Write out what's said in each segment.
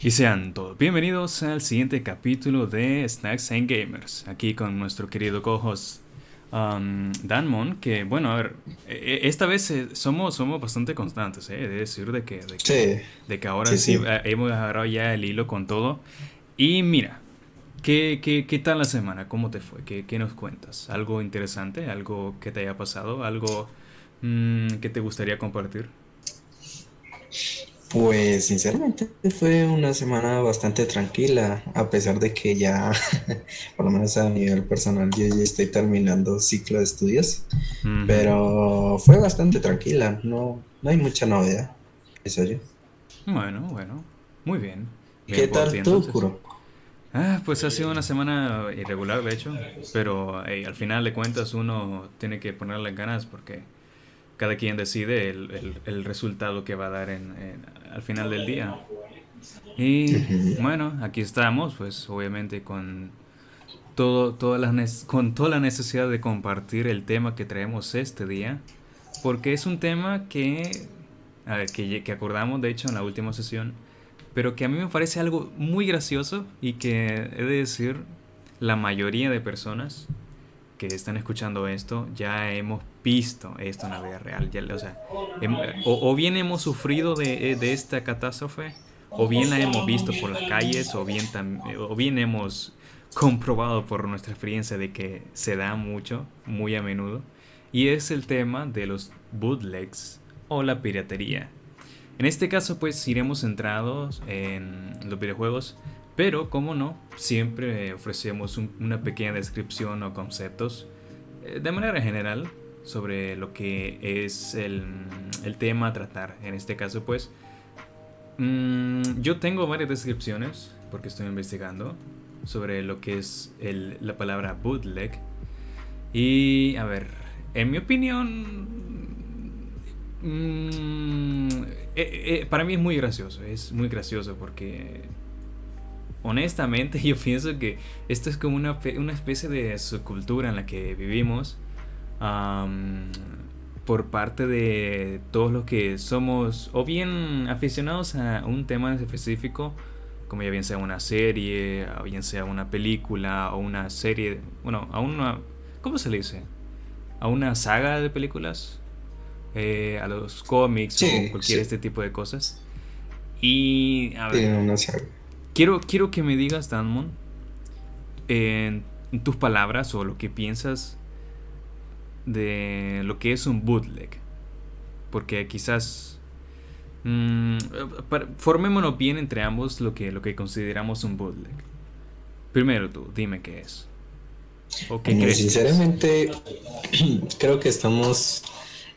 Y sean todos bienvenidos al siguiente capítulo de Snacks and Gamers, aquí con nuestro querido co-host um, Danmon, que bueno, a ver, e, e, esta vez eh, somos, somos bastante constantes, ¿eh? de decir de que, de que, ahora sí, eh, hemos agarrado ya el hilo con todo. Y mira, ¿qué, qué, qué tal la semana? ¿Cómo te fue? ¿Qué, ¿Qué, nos cuentas? ¿Algo interesante? ¿Algo que te haya pasado? ¿Algo mm, que te gustaría compartir? Pues sinceramente fue una semana bastante tranquila, a pesar de que ya, por lo menos a nivel personal, yo ya estoy terminando ciclo de estudios, pero fue bastante tranquila, no, no hay mucha novedad, eso yo. Bueno, bueno, muy bien. ¿Qué tal tú, Kuro? Ah, pues ha sido una semana irregular, de hecho, pero al final de cuentas uno tiene que ponerle ganas porque cada quien decide el, resultado que va a dar en, al final del día. Y bueno, aquí estamos, pues obviamente con, todo, todas las, con toda la necesidad de compartir el tema que traemos este día, porque es un tema que, a ver, que, que acordamos de hecho en la última sesión, pero que a mí me parece algo muy gracioso y que he de decir, la mayoría de personas que están escuchando esto ya hemos visto esto en la vida real. Ya, o, sea, o, bien hemos sufrido de, de, esta catástrofe, o bien la hemos visto por las calles, o bien, o bien hemos comprobado por nuestra experiencia de que se da mucho, muy a menudo. Y es el tema de los bootlegs o la piratería. En este caso pues iremos centrados en los videojuegos pero, como no, siempre ofrecemos una pequeña descripción o conceptos eh, de manera general sobre lo que es el, tema a tratar. En este caso, pues, mm, yo tengo varias descripciones, porque estoy investigando, sobre lo que es la palabra bootleg. Y, a ver, en mi opinión, mm, eh, eh, para mí es muy gracioso, es muy gracioso porque honestamente yo pienso que esto es como una, una especie de subcultura en la que vivimos por parte de todos los que somos o bien aficionados a un tema específico, como ya bien sea una serie, o bien sea una película o una serie, bueno, a una, ¿cómo se le dice? A una saga de películas, eh, a los cómics o cualquier este tipo de cosas. Y a ver, una saga Quiero, quiero que me digas, Danmon, en tus palabras o lo que piensas de lo que es un bootleg. Porque quizás mmm, formémonos bien entre ambos lo que, lo que consideramos un bootleg. Primero tú, dime qué es. ¿O Sinceramente, creo que estamos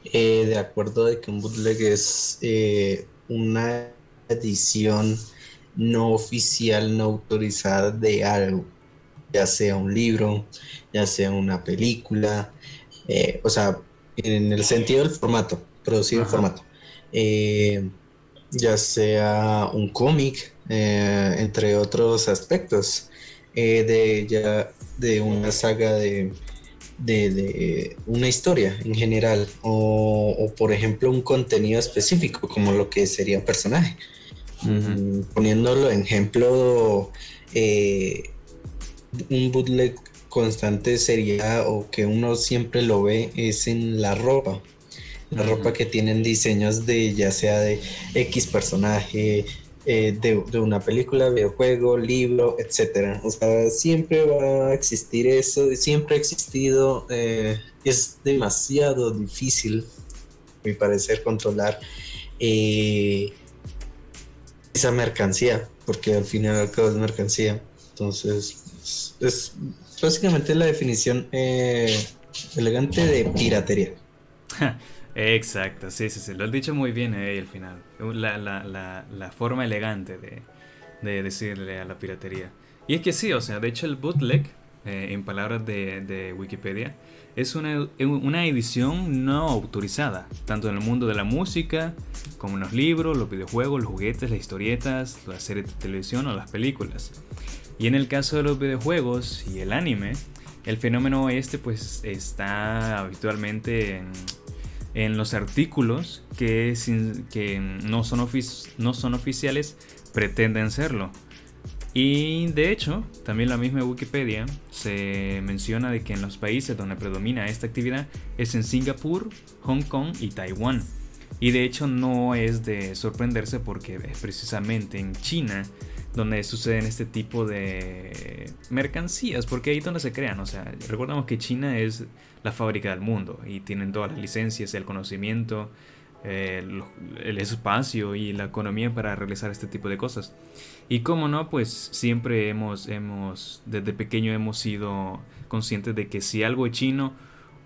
eh, de acuerdo de que un bootleg es eh, una edición no oficial, no autorizada de algo, ya sea un libro, ya sea una película, eh, o sea, en el sentido del formato, producido en formato, eh, ya sea un cómic, eh, entre otros aspectos, de ya de una saga de, de, una historia en general, o, o por ejemplo un contenido específico, como lo que sería un personaje. Mm, poniéndolo en ejemplo, un bootleg constante sería, o que uno siempre lo ve, es en la ropa. La ropa que tienen diseños de ya sea de X personaje, eh, de, una película, videojuego, libro, etcétera. O sea, siempre va a existir eso, siempre ha existido. Eh, es demasiado difícil, a mi parecer, controlar esa mercancía, porque al final y al cabo es mercancía. Entonces, es, básicamente la definición eh, elegante de piratería. Exacto, sí, sí, sí, lo has dicho muy bien ahí al final. La, forma elegante de, de, decirle a la piratería. Y es que sí, o sea, de hecho el bootleg, eh, en palabras de, Wikipedia, es una, una, edición no autorizada, tanto en el mundo de la música, como en los libros, los videojuegos, los juguetes, las historietas, las series de televisión o las películas. Y en el caso de los videojuegos y el anime, el fenómeno este pues está habitualmente en, los artículos que, que no, son no son oficiales, pretenden serlo. Y de hecho, también la misma Wikipedia se menciona de que en los países donde predomina esta actividad es en Singapur, Hong Kong y Taiwán. Y de hecho no es de sorprenderse porque es precisamente en China donde suceden este tipo de mercancías, porque ahí es donde se crean. O sea, recordamos que China es la fábrica del mundo y tienen todas las licencias, el conocimiento, el, espacio y la economía para realizar este tipo de cosas. Y como no, pues siempre hemos, hemos, desde pequeño hemos sido conscientes de que si algo es chino,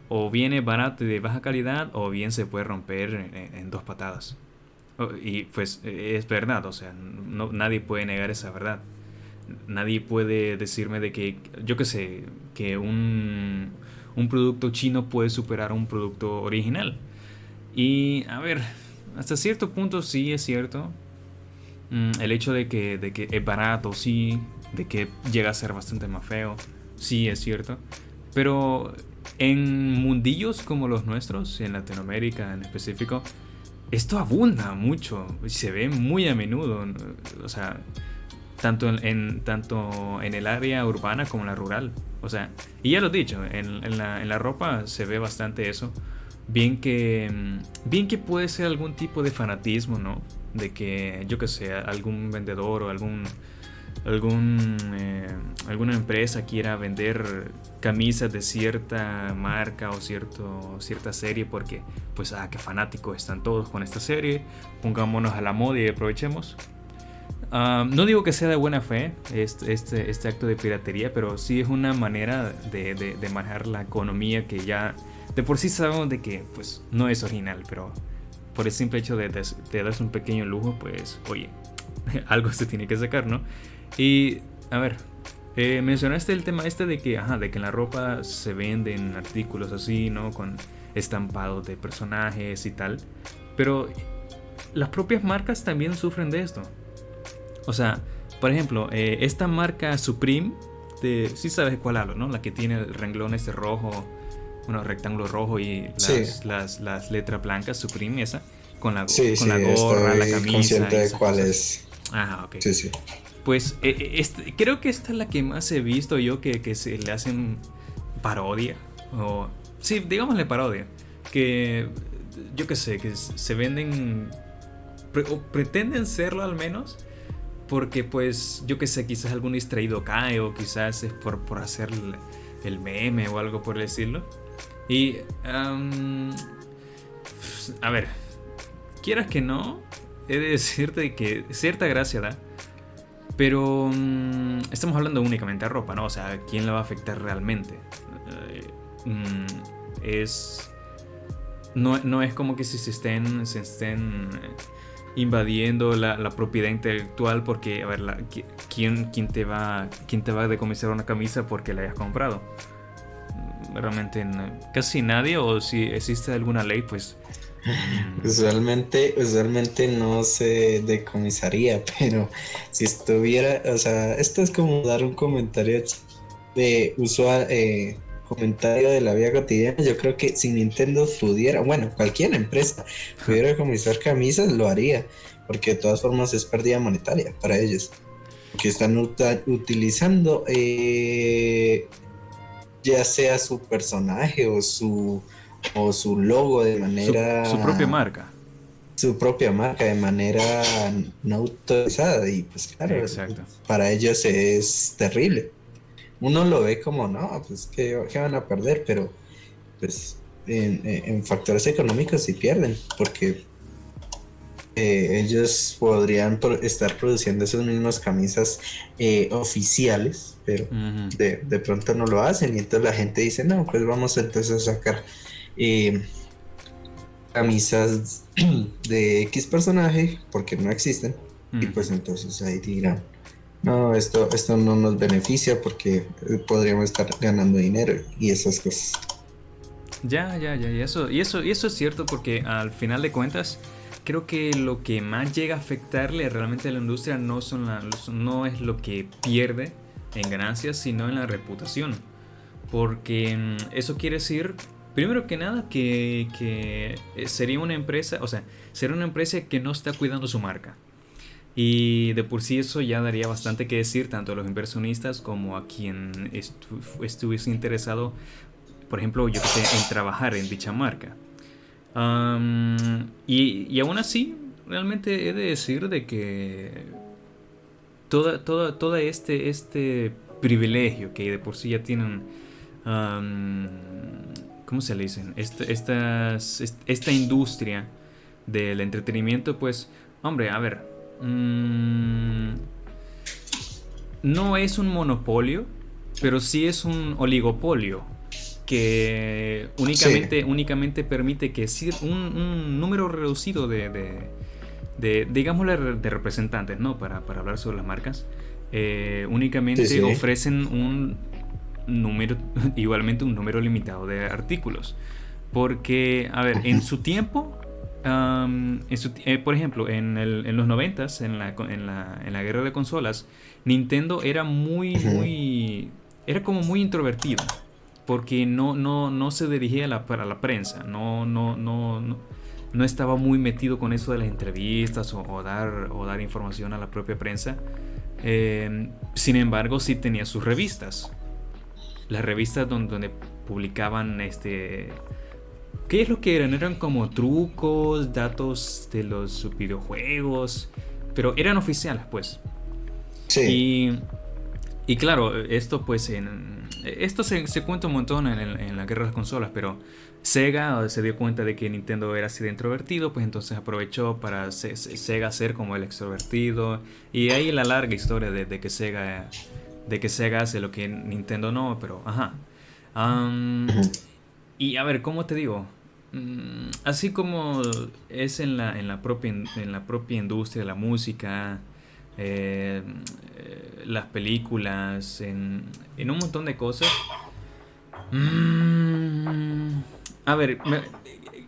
o viene barato y de baja calidad, o bien se puede romper en dos patadas. Oh, y pues e, es verdad, o sea, no, nadie puede negar esa verdad. Nadie puede decirme de que, yo qué sé, que un, un producto chino puede superar un producto original. Y a ver, hasta cierto punto sí es cierto. Mm, el hecho de que, de que es barato, sí. De que llega a ser bastante más feo, sí es cierto. Pero en mundillos como los nuestros, en Latinoamérica en específico, esto abunda mucho, se ve muy a menudo, o sea, tanto en, tanto en el área urbana como en la rural. O sea, y ya lo he dicho, en, la, ropa se ve bastante eso. Bien que, bien que puede ser algún tipo de fanatismo, ¿no? De que, yo que sé, algún vendedor o algún algún, eh, alguna empresa quiera vender camisas de cierta marca o cierto, cierta serie porque pues ah, qué fanáticos están todos con esta serie, pongámonos a la moda y aprovechemos. Ah, no digo que sea de buena fe este, este, este, acto de piratería, pero sí es una manera de, de, manejar la economía que ya de por sí sabemos de que pues no es original, pero por el simple hecho de, de darse un pequeño lujo, pues oye, algo se tiene que sacar, ¿no? Y, a ver, eh, mencionaste el tema este de que, ajá, de que en la ropa se venden artículos así, ¿no? Con estampados de personajes y tal. Pero las propias marcas también sufren de esto. O sea, por ejemplo, eh, esta marca Supreme, de, sí sabes cuál hablo, ¿no? La que tiene el renglón este rojo, bueno, rectángulo rojo y las, las, letras blancas, Supreme, esa, con la, con la gorra, la camisa. de cuál es. Ajá, ok. Sí, sí. Pues eh, eh, este, creo que esta es la que más he visto yo que, se le hacen parodia. O, sí, digámosle parodia. Que yo qué sé, que se venden o pretenden serlo al menos. Porque pues yo qué sé, quizás algún distraído cae o quizás es por, por hacer el, meme o algo por decirlo. Y... a ver, quieras que no, he de decirte que cierta gracia da pero mm, estamos hablando únicamente de ropa, ¿no? O sea, ¿quién la va a afectar realmente? Eh, mm, es. No, es como que si se estén, se estén invadiendo la, propiedad intelectual porque, a ver, ¿quién, quién, te va, ¿quién te va a decomisar una camisa porque la hayas comprado? Realmente casi nadie, o si existe alguna ley, pues Usualmente, usualmente no se decomisaría, pero si estuviera, o sea, esto es como dar un comentario de usual, eh, comentario de la vida cotidiana. Yo creo que si Nintendo pudiera, bueno, cualquier empresa pudiera decomisar camisas, lo haría, porque de todas formas es pérdida monetaria para ellos, que están utilizando eh, ya sea su personaje o su o su logo de manera... Su, propia marca. Su propia marca de manera no autorizada y pues claro, para ellos es terrible. Uno lo ve como, no, pues que, van a perder, pero pues en, factores económicos sí pierden, porque eh, ellos podrían estar produciendo esas mismas camisas eh, oficiales, pero de, de, pronto no lo hacen y entonces la gente dice, no, pues vamos entonces a sacar eh, camisas de X personaje porque no existen. Y mm. pues entonces ahí dirán, no, esto, esto no nos beneficia porque podríamos estar ganando dinero y esas cosas. Ya, ya, ya, y eso, y eso, y eso es cierto porque al final de cuentas, creo que lo que más llega a afectarle realmente a la industria no, son no es lo que pierde en ganancias, sino en la reputación. Porque mm, eso quiere decir Primero que nada, que, eh, sería una empresa, o sea, sería una empresa que no está cuidando su marca. Y de por sí eso ya daría bastante que decir tanto a los inversionistas como a quien estuviese interesado, por ejemplo, yo que sé, en trabajar en dicha marca. y, y aún así, realmente he de decir de que toda, toda, todo este, este privilegio que de por sí ya tienen, ¿cómo se le dicen? Esta, esta industria del entretenimiento, pues, hombre, a ver, mm, no es un monopolio, pero sí es un oligopolio que únicamente, únicamente permite que un, un número reducido de, de, digámosle, de representantes, ¿no? Para, hablar sobre las marcas, eh, únicamente ofrecen un número, igualmente un número limitado de artículos. Porque, a ver, en su tiempo, eh, por ejemplo, en, en los noventas, en la, en, la, en la guerra de consolas, Nintendo era muy, muy, era como muy introvertido. Porque no, no, no se dirigía a la, para la prensa, no, no, no, no no estaba muy metido con eso de las entrevistas o, dar, o dar información a la propia prensa. Eh, sin embargo, sí tenía sus revistas. Las revistas donde, publicaban este... ¿Qué es lo que eran? Eran como trucos, datos de los videojuegos, pero eran oficiales, pues. Sí. Y, claro, esto pues en... Esto se, cuenta un montón en, en la guerra de las consolas, pero Sega se dio cuenta de que Nintendo era así de introvertido, pues entonces aprovechó para Sega ser como el extrovertido. Y ahí la larga historia de, que Sega de que Sega hace lo que Nintendo no, pero ajá. y a ver, ¿cómo te digo? Mm, así como es en la, en la, propia, en la propia industria de la música, eh, eh, las películas, en, en, un montón de cosas. Mmm, a ver,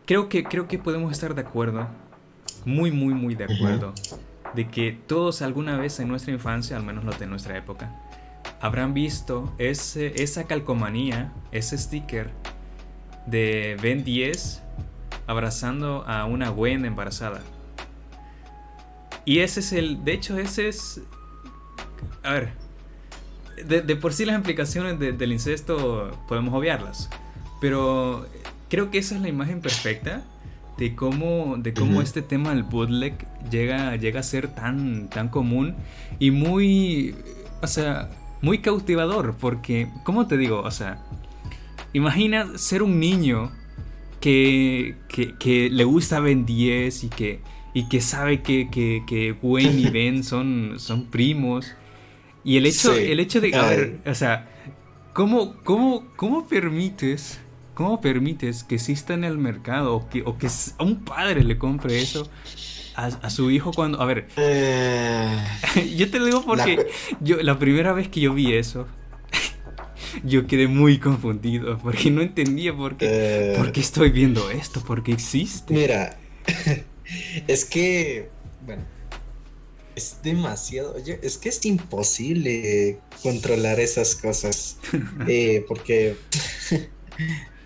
creo, que, creo que podemos estar de acuerdo, muy, muy, muy de acuerdo, de que todos alguna vez en nuestra infancia, al menos los de nuestra época, habrán visto ese, esa calcomanía, ese sticker de Ben 10 abrazando a una Gwen embarazada. Y ese es el, de hecho ese es, a ver, de, por sí las implicaciones del incesto podemos obviarlas, pero creo que esa es la imagen perfecta de cómo, de cómo este tema del bootleg llega, llega a ser tan, tan común y muy, o sea, muy cautivador, porque, ¿cómo te digo? O sea, imagina ser un niño que, que, le gusta Ben 10 y que, y que sabe que, que, que Gwen y Ben son, son primos. Y el hecho, el hecho de, a ver, o sea, ¿cómo, cómo, cómo permites ¿Cómo permites que exista en el mercado o que, o que a un padre le compre eso a, su hijo cuando... A ver, eh, yo te lo digo porque la... yo la primera vez que yo vi eso, yo quedé muy confundido porque no entendía por qué, eh, por qué estoy viendo esto, por qué existe. Mira, es que, bueno, es demasiado, es que es imposible controlar esas cosas, eh, porque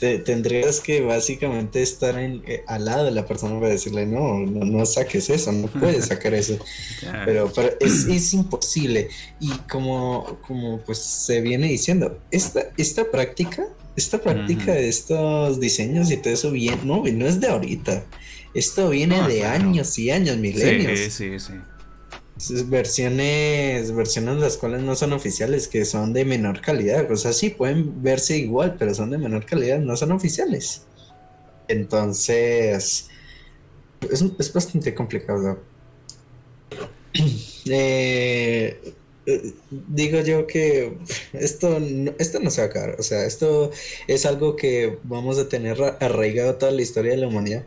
tendrías que básicamente estar en, eh, al lado de la persona para decirle, no, no, saques eso, no puedes sacar eso. Pero, es, imposible. Y como, como pues se viene diciendo, esta, esta práctica, esta práctica de estos diseños y todo eso, bien, no, no es de ahorita. Esto viene de años y años, milenios. Sí, sí, sí versiones, versiones las cuales no son oficiales, que son de menor calidad. O sea, sí, pueden verse igual, pero son de menor calidad, no son oficiales. Entonces, es, bastante complicado. Eh, eh, digo yo que esto esto no se va a acabar. O sea, esto es algo que vamos a tener arraigado toda la historia de la humanidad.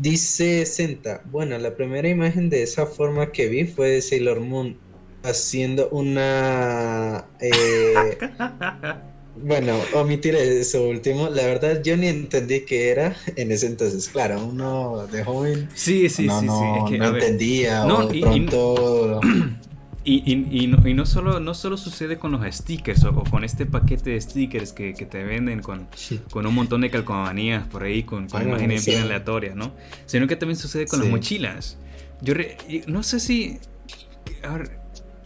Dice Senta, bueno, la primera imagen de esa forma que vi fue de Sailor Moon haciendo una... Eh, bueno, omitir eso último. La verdad, yo ni entendí qué era en ese entonces. Claro, uno de joven. Sí, sí, no, sí, no, sí. no entendía. o de pronto. Y, no, solo, no solo sucede con los stickers o, con este paquete de stickers que, te venden con, con, un montón de calcomanías por ahí, con, imágenes bien aleatorias, ¿no? Sino que también sucede con las mochilas. yo no sé si,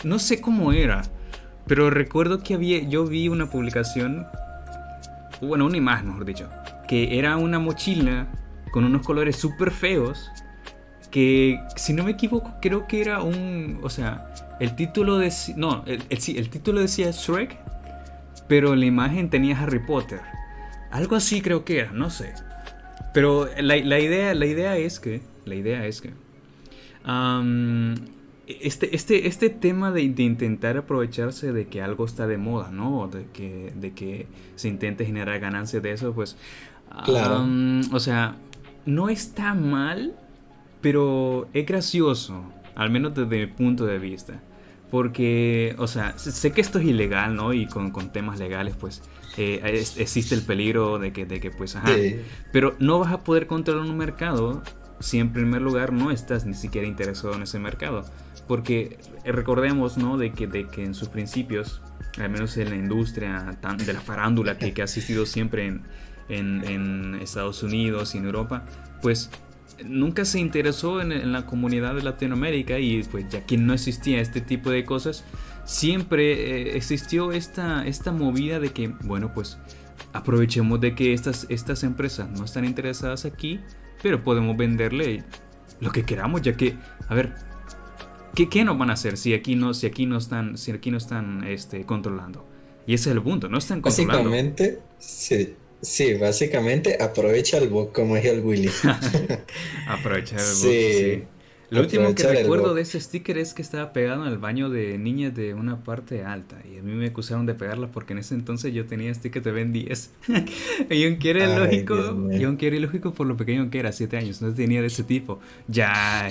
no sé cómo era, pero recuerdo que había, yo vi una publicación, bueno, una imagen, mejor dicho, que era una mochila con unos colores súper feos, que si no me equivoco creo que era un, o sea, el título de, no, el, el, el título decía Shrek, pero la imagen tenía Harry Potter. Algo así creo que era, no sé. Pero la, la idea, la idea es que, la idea es que, este, este, este tema de, intentar aprovecharse de que algo está de moda, ¿no? De que, de que se intente generar ganancias de eso, pues... Claro. o sea, no está mal, pero es gracioso, al menos desde mi punto de vista. Porque, o sea, sé que esto es ilegal, ¿no? Y con, con temas legales, pues, eh, existe el peligro de que, de que pues, ajá. Pero no vas a poder controlar un mercado si en primer lugar no estás ni siquiera interesado en ese mercado. Porque eh, recordemos, ¿no? De que, de que en sus principios, al menos en la industria de la farándula que, que ha asistido siempre en, en, en, Estados Unidos y en Europa, pues nunca se interesó en, la comunidad de Latinoamérica y pues ya que no existía este tipo de cosas, siempre eh, existió esta, esta movida de que, bueno, pues aprovechemos de que estas, estas empresas no están interesadas aquí, pero podemos venderle lo que queramos, ya que, a ver, ¿qué, qué nos van a hacer si aquí no, si aquí no están, si aquí no están este, controlando? Y ese es el punto, no están controlando. Básicamente, sí. Sí, básicamente aprovecha el bug como es el Willy. aprovecha el bug, sí. Lo último que recuerdo de ese sticker es que estaba pegado en el baño de niñas de una parte alta. Y a mí me acusaron de pegarla porque en ese entonces yo tenía sticker de Ben 10. y aunque era lógico, y aunque era ilógico por lo pequeño que era, 7 años, no tenía de ese tipo. Ya,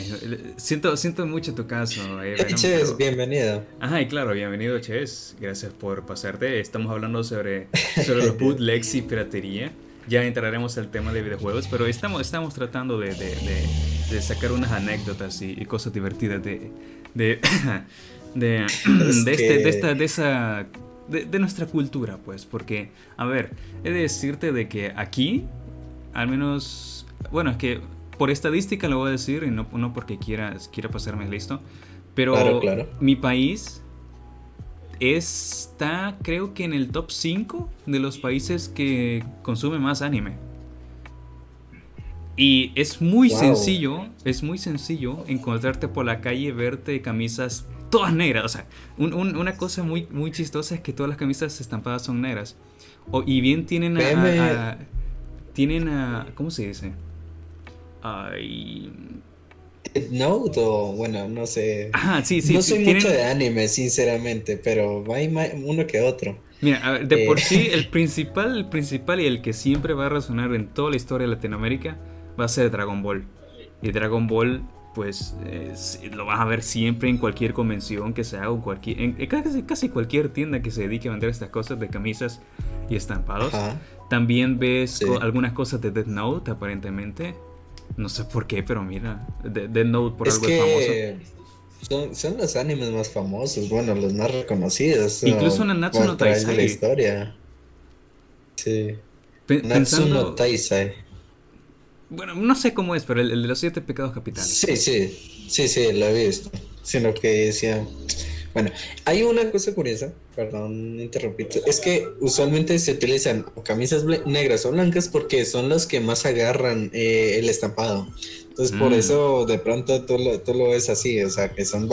siento, siento mucho tu caso. Eh, Ches, bienvenido. Ajá, y claro, bienvenido Ches. Gracias por pasarte. Estamos hablando sobre, sobre los bootlegs y piratería ya entraremos al tema de videojuegos, pero estamos, estamos tratando de, de, sacar unas anécdotas y, cosas divertidas de, de, de, este, de, esta, de esa... De, nuestra cultura, pues, porque, a ver, he de decirte de que aquí, al menos, bueno, es que por estadística lo voy a decir, y no, no porque quiera, quiera pasarme listo, pero mi país está creo que en el top 5 de los países que consume más anime. Y es muy sencillo, es muy sencillo encontrarte por la calle, verte camisas todas negras. O sea, una cosa muy, muy chistosa es que todas las camisas estampadas son negras. y bien tienen a, tienen a... ¿Cómo se dice? Ay, Note o bueno, no sé. Ajá, sí, sí. No soy mucho de anime, sinceramente, pero hay uno que otro. Mira, de por eh, sí el principal, el principal y el que siempre va a resonar en toda la historia de Latinoamérica va a ser Dragon Ball. Y Dragon Ball, pues lo vas a ver siempre en cualquier convención que se haga, cualquier, en, casi, cualquier tienda que se dedique a vender estas cosas de camisas y estampados. También ves algunas cosas de Death Note, aparentemente. No sé por qué, pero mira, Dead Note por algo es famoso. Son, los animes más famosos, bueno, los más reconocidos. Incluso en Natsu no Taisai. la historia. Sí. Natsu no Taisai. Bueno, no sé cómo es, pero el, de los siete pecados capitales. Sí, sí, sí, sí, lo he visto. Sino que decía, bueno, hay una cosa curiosa, perdón, interrumpí. Es que usualmente se utilizan camisas negras o blancas porque son las que más agarran eh, el estampado. Entonces, por mm. eso de pronto tú lo, tú lo, ves así, o sea, que son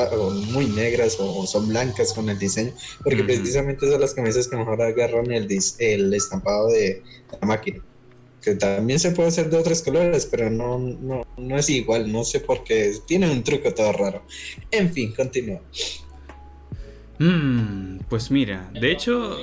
muy negras o, son blancas con el diseño, porque precisamente son las camisas que mejor agarran el, el estampado de la máquina. Que también se puede hacer de otros colores, pero no, no, no es igual, no sé por qué, tiene un truco todo raro. En fin, continúa. Mm, pues mira, de hecho,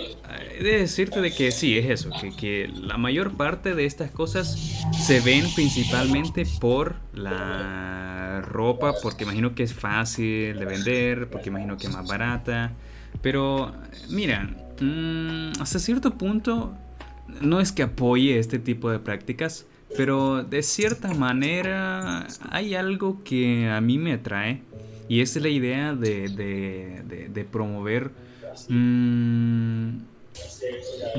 he de decirte de que sí, es eso, que, que, la mayor parte de estas cosas se ven principalmente por la ropa, porque imagino que es fácil de vender, porque imagino que es más barata, pero mira, mm, hasta cierto punto no es que apoye este tipo de prácticas, pero de cierta manera hay algo que a mí me atrae y es la idea de, de, de, promover. Mm,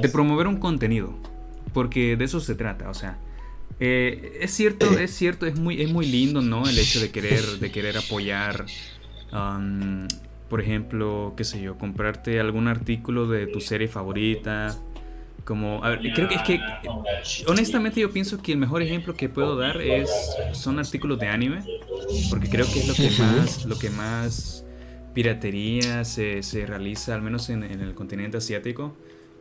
de promover un contenido. Porque de eso se trata. O sea, Eh, es cierto, es cierto, es muy, es muy lindo, ¿no? El hecho de querer, de querer apoyar, por ejemplo, qué sé yo, comprarte algún artículo de tu serie favorita. Como, creo que es que, honestamente yo pienso que el mejor ejemplo que puedo dar es, son artículos de anime, porque creo que es lo que más, lo que más piratería se, se realiza, al menos en, en el continente asiático,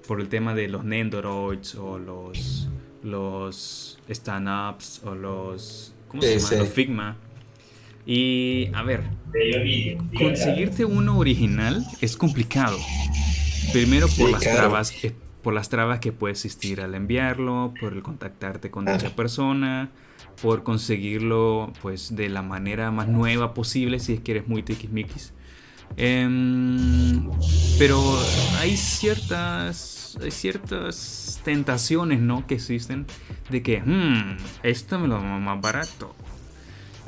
por el tema de los Nendoroids o los los stand-ups o los, ¿cómo se llama? Los Figma. Y a ver, conseguirte uno original es complicado. Primero por las trabas, por las trabas que puede existir al enviarlo, por el contactarte con dicha persona, por conseguirlo pues de la manera más nueva posible si es que eres muy tiquismiquis. Em, pero hay ciertas, hay ciertas tentaciones, ¿no? Que existen de que, hmm, esto me lo más barato.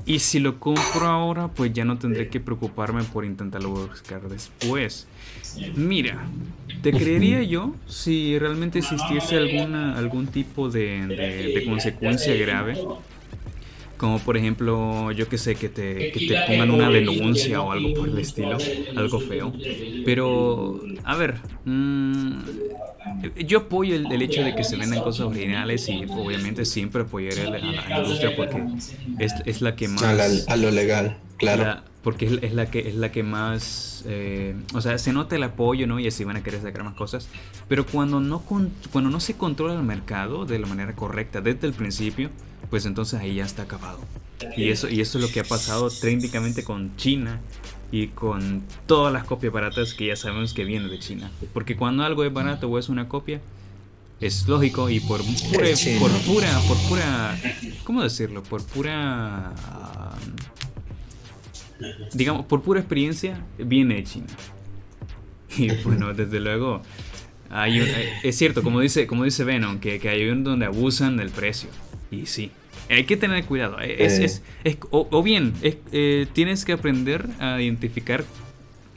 Y si lo compro ahora, pues ya no tendré que preocuparme por intentarlo buscar después. Mira, te creería yo si realmente existiese alguna, algún tipo de, de consecuencia grave como por ejemplo, yo que sé, que te, que te pongan una denuncia o algo por el estilo, algo feo. Pero, a ver, mm, yo apoyo el, hecho de que se vendan cosas originales y obviamente siempre apoyaré a la, industria porque es, es, la que más... A, lo legal, claro. porque es, la que, es la que más... Eh, o sea, se nota el apoyo, ¿no? Y así van a querer sacar más cosas. Pero cuando no, cuando no se controla el mercado de la manera correcta desde el principio, pues entonces ahí ya está acabado. Y eso, y eso es lo que ha pasado técnicamente con China y con todas las copias baratas que ya sabemos que vienen de China. Porque cuando algo es barato o es una copia, es lógico y por, por pura, por pura, ¿cómo decirlo? Por pura, digamos, por pura experiencia, viene de China. Y bueno, desde luego, hay es cierto, como dice, como dice Venom, que, que hay un donde abusan del precio. Y sí, hay que tener cuidado. Es, es, o, bien, eh, tienes que aprender a identificar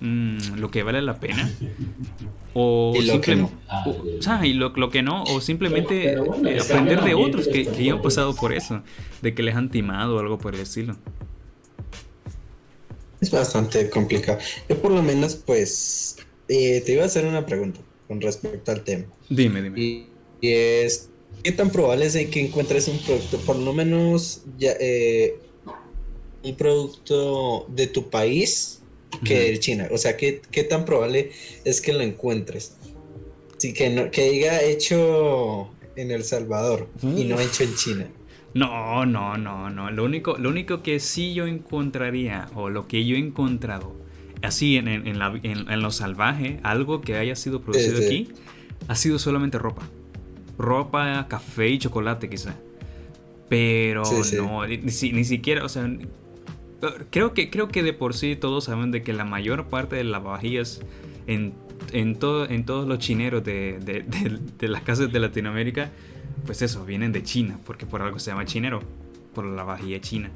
mm, lo que vale la pena. O y lo que no. O, y lo, que no, o simplemente eh, aprender de otros que, que, ya han pasado por eso, de que les han timado o algo por el estilo. Es bastante complicado. Yo por lo menos, pues, eh, te iba a hacer una pregunta con respecto al tema. Dime, dime. y es, ¿Qué tan probable es que encuentres un producto, por lo menos ya, eh, un producto de tu país que de China? O sea, ¿qué, ¿qué, tan probable es que lo encuentres? Sí, que, no, que diga hecho en El Salvador y no hecho en China. No, no, no, no. Lo único, lo único que sí yo encontraría, o lo que yo he encontrado, así en, en, en lo salvaje, algo que haya sido producido aquí, ha sido solamente ropa ropa, café y chocolate quizá. Pero no, Ni, ni, siquiera, o sea, creo que, creo que de por sí todos saben de que la mayor parte de las vajillas en, en, todo, en todos los chineros de, de, de, las casas de Latinoamérica, pues eso, vienen de China, porque por algo se llama chinero, por la vajilla china.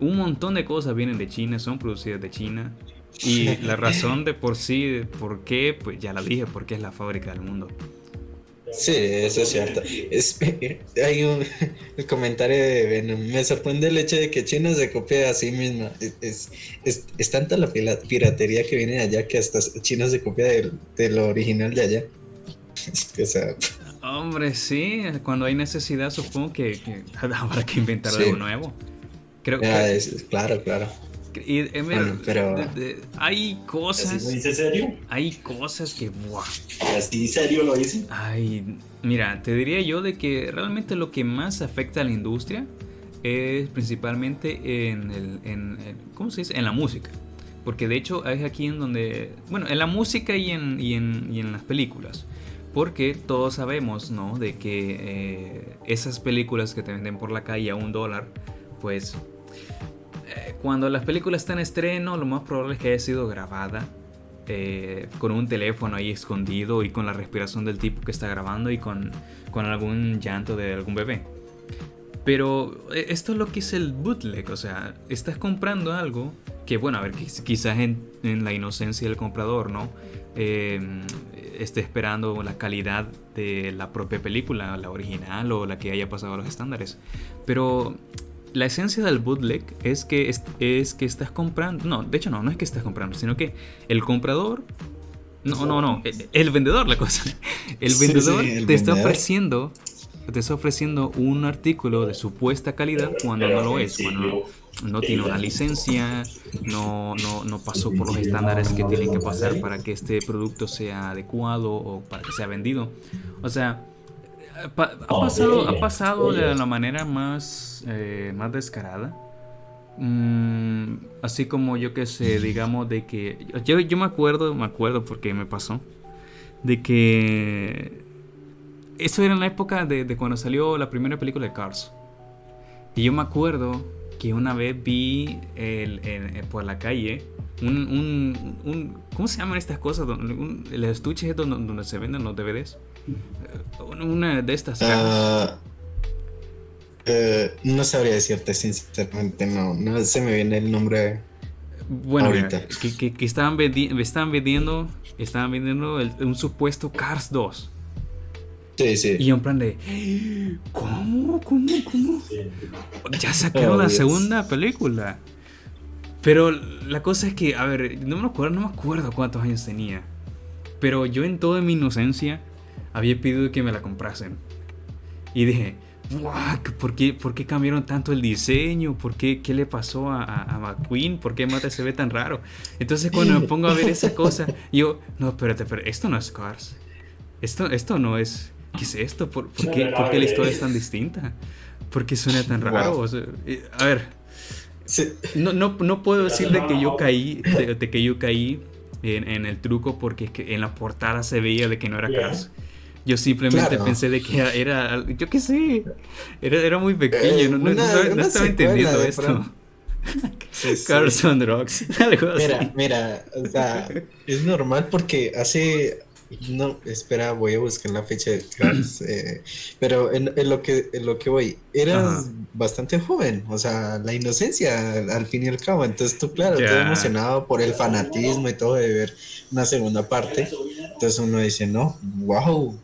Un montón de cosas vienen de China, son producidas de China. Y la razón de por sí, por qué, pues ya la dije, porque es la fábrica del mundo. Sí, eso es cierto. Es, hay un el comentario de Venom. Me sorprende el hecho de que China se copie a sí misma. Es, es, tanta la piratería que viene de allá que hasta China se copia de, lo original de allá. Hombre, sí, cuando hay necesidad supongo que, habrá que inventar algo nuevo. Creo que... claro, claro. Y, eh, pero hay cosas. dice serio? Hay cosas que. Buah. ¿Así serio lo dice? Ay, mira, te diría yo de que realmente lo que más afecta a la industria es principalmente en el. En, ¿Cómo se dice? En la música. Porque de hecho es aquí en donde. Bueno, en la música y en, y en, y en las películas. Porque todos sabemos, ¿no? De que eh, esas películas que te venden por la calle a un dólar, pues eh, cuando las películas están en estreno, lo más probable es que haya sido grabada eh, con un teléfono ahí escondido y con la respiración del tipo que está grabando y con, con algún llanto de algún bebé. Pero eh, esto es lo que es el bootleg, o sea, estás comprando algo que bueno, a ver, quizás en, la inocencia del comprador, ¿no? Em, esté esperando la calidad de la propia película, la original o la que haya pasado a los estándares. Pero la esencia del bootleg es que, es, que estás comprando, no, de hecho no, no es que estás comprando, sino que el comprador, no, no, no, el, vendedor la cosa, el vendedor te está ofreciendo te está ofreciendo un artículo de supuesta calidad cuando no lo es, cuando no, tiene una licencia, no, no, no, pasó por los estándares que tienen que pasar para que este producto sea adecuado o para que sea vendido. O sea, ha, pasado, ha pasado de la manera más, eh, más descarada. Mm, así como yo que sé, digamos de que... Yo, yo me acuerdo, me acuerdo porque me pasó, de que eso era en la época de, cuando salió la primera película de Cars. Y yo me acuerdo que una vez vi el, por la calle un, ¿Cómo se llaman estas cosas? Un, el estuche donde, donde se venden los DVDs. Una de estas uh, no sabría decirte sinceramente, no, no se me viene el nombre. Bueno, que, que, estaban, estaban vendiendo, estaban vendiendo un supuesto Cars 2. Sí, sí. Y en plan de, ¿cómo? ¿Cómo? ¿Cómo? Ya sacaron oh, la segunda película. Pero la cosa es que, a ver, no me acuerdo, no me acuerdo cuántos años tenía. Pero yo en toda mi inocencia había pedido que me la comprasen. Y dije, ¿por qué, ¿por qué cambiaron tanto el diseño? ¿Por qué, qué le pasó a, a, McQueen? ¿Por qué Mate se ve tan raro? Entonces cuando me pongo a ver esa cosa, yo, no, espérate, pero esto no es Cars. Esto, esto no es ¿qué es esto? ¿Por, qué, la historia es tan distinta? ¿Por qué suena tan raro? a ver, no, no, puedo decir de que yo caí, de, que yo caí en, el truco porque en la portada se veía de que no era Cars. Yo simplemente pensé de que era, yo qué sé, era, era muy pequeño, eh, no, estaba entendiendo esto. Cars on Rocks, Mira, mira, o sea, es normal porque hace no, espera, voy a buscar la fecha de Cars. Eh, pero en, lo que, en lo que voy, eras bastante joven, o sea, la inocencia al, fin y al cabo. Entonces tú, claro, yeah. emocionado por el fanatismo y todo de ver una segunda parte. Entonces uno dice, no, wow,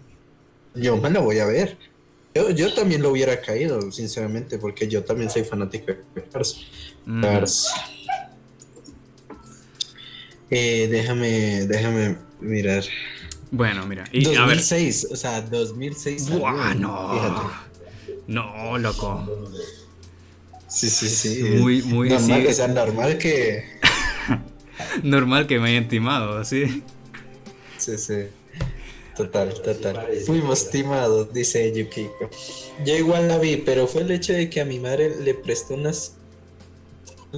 yo me lo voy a ver. Yo, yo también lo hubiera caído, sinceramente, porque yo también soy fanático de Cars. Cars. Eh, déjame, déjame mirar. Bueno, mira. Y, 2006, o sea, 2006. Buah, no. No, loco. Sí, sí, sí. Muy, muy. Normal, o sea, normal que. normal que me hayan timado, ¿sí? Sí, sí. Total, total. Fuimos timados, dice Yukiko. Yo igual la vi, pero fue el hecho de que a mi madre le prestó unas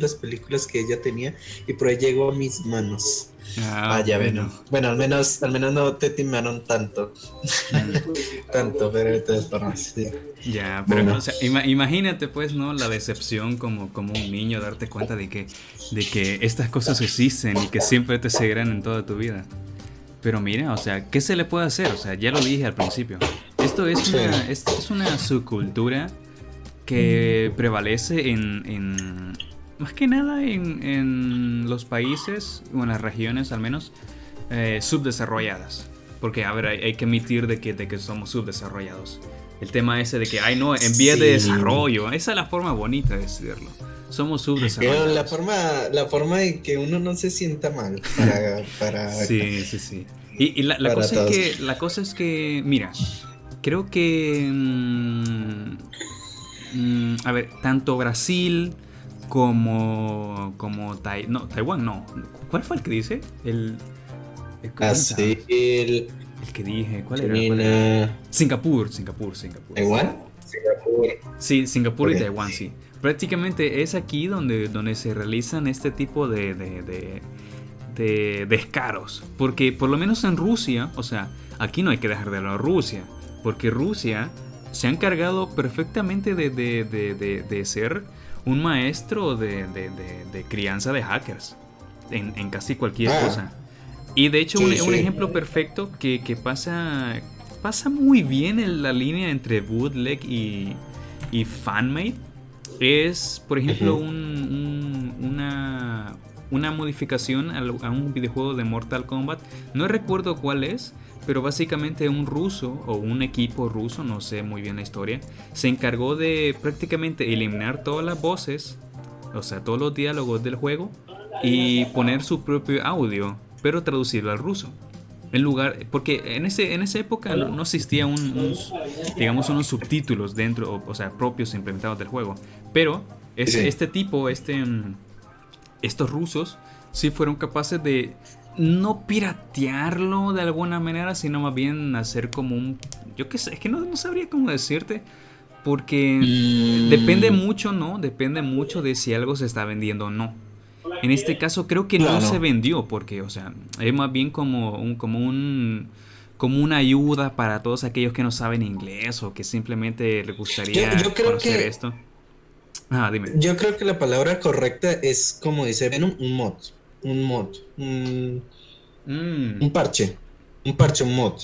las películas que ella tenía y por ahí llegó a mis manos. Ah, ya bueno. Bueno, al menos, al menos no te timaron tanto. tanto, pero entonces para sí. Ya, pero imagínate pues, ¿no? La decepción como, como un niño, darte cuenta de que, de que estas cosas existen y que siempre te seguirán en toda tu vida. Pero mira, o sea, ¿qué se le puede hacer? O sea, ya lo dije al principio. Esto es, una, es, una subcultura que prevalece en, más que nada en, los países, o en las regiones al menos, eh, subdesarrolladas. Porque, a ver, hay, que admitir de que, de que somos subdesarrollados. El tema ese de que, ay no, en vía de desarrollo, esa es la forma bonita de decirlo. Somos subdesarrollados. la forma, la forma en que uno no se sienta mal para... para sí, sí, sí. Y, la, cosa es que, la cosa es que, mira, creo que... Mm, mm, a ver, tanto Brasil como como no, Taiwán no. ¿Cuál fue el que dice? El el, ah, el, que dije, ¿cuál era? Singapur, Singapur, Singapur. ¿Taiwán? Singapur. Sí, Singapur y Taiwán, sí. Prácticamente es aquí donde, donde se realizan este tipo de, de, de, de descaros. Porque por lo menos en Rusia, o sea, aquí no hay que dejar de hablar de Rusia. Porque Rusia se ha encargado perfectamente de, de, de, de ser un maestro de, crianza de hackers en, casi cualquier ah. cosa. Y de hecho, un, ejemplo perfecto que, pasa, pasa muy bien en la línea entre bootleg y, y fanmade es, por ejemplo, un, una, una modificación a un videojuego de Mortal Kombat. No recuerdo cuál es, pero básicamente un ruso o un equipo ruso, no sé muy bien la historia, se encargó de prácticamente eliminar todas las voces, o sea, todos los diálogos del juego y poner su propio audio, pero traducirlo al ruso. En lugar, porque en, ese, en esa época no, existía un, digamos, unos subtítulos dentro, o, sea, propios implementados del juego. Pero este, este tipo, este, mm, estos rusos, sí fueron capaces de no piratearlo de alguna manera, sino más bien hacer como un... Yo qué sé, es que no, no sabría cómo decirte. Porque mm. depende mucho, ¿no? Depende mucho de si algo se está vendiendo o no. En este caso creo que no, se vendió porque, o sea, es más bien como un, como un como una ayuda para todos aquellos que no saben inglés o que simplemente les gustaría conocer esto. Ah, dime. Yo creo que la palabra correcta es como dice Venom, un mod un mod, un, mm. un parche, un parche, un mod.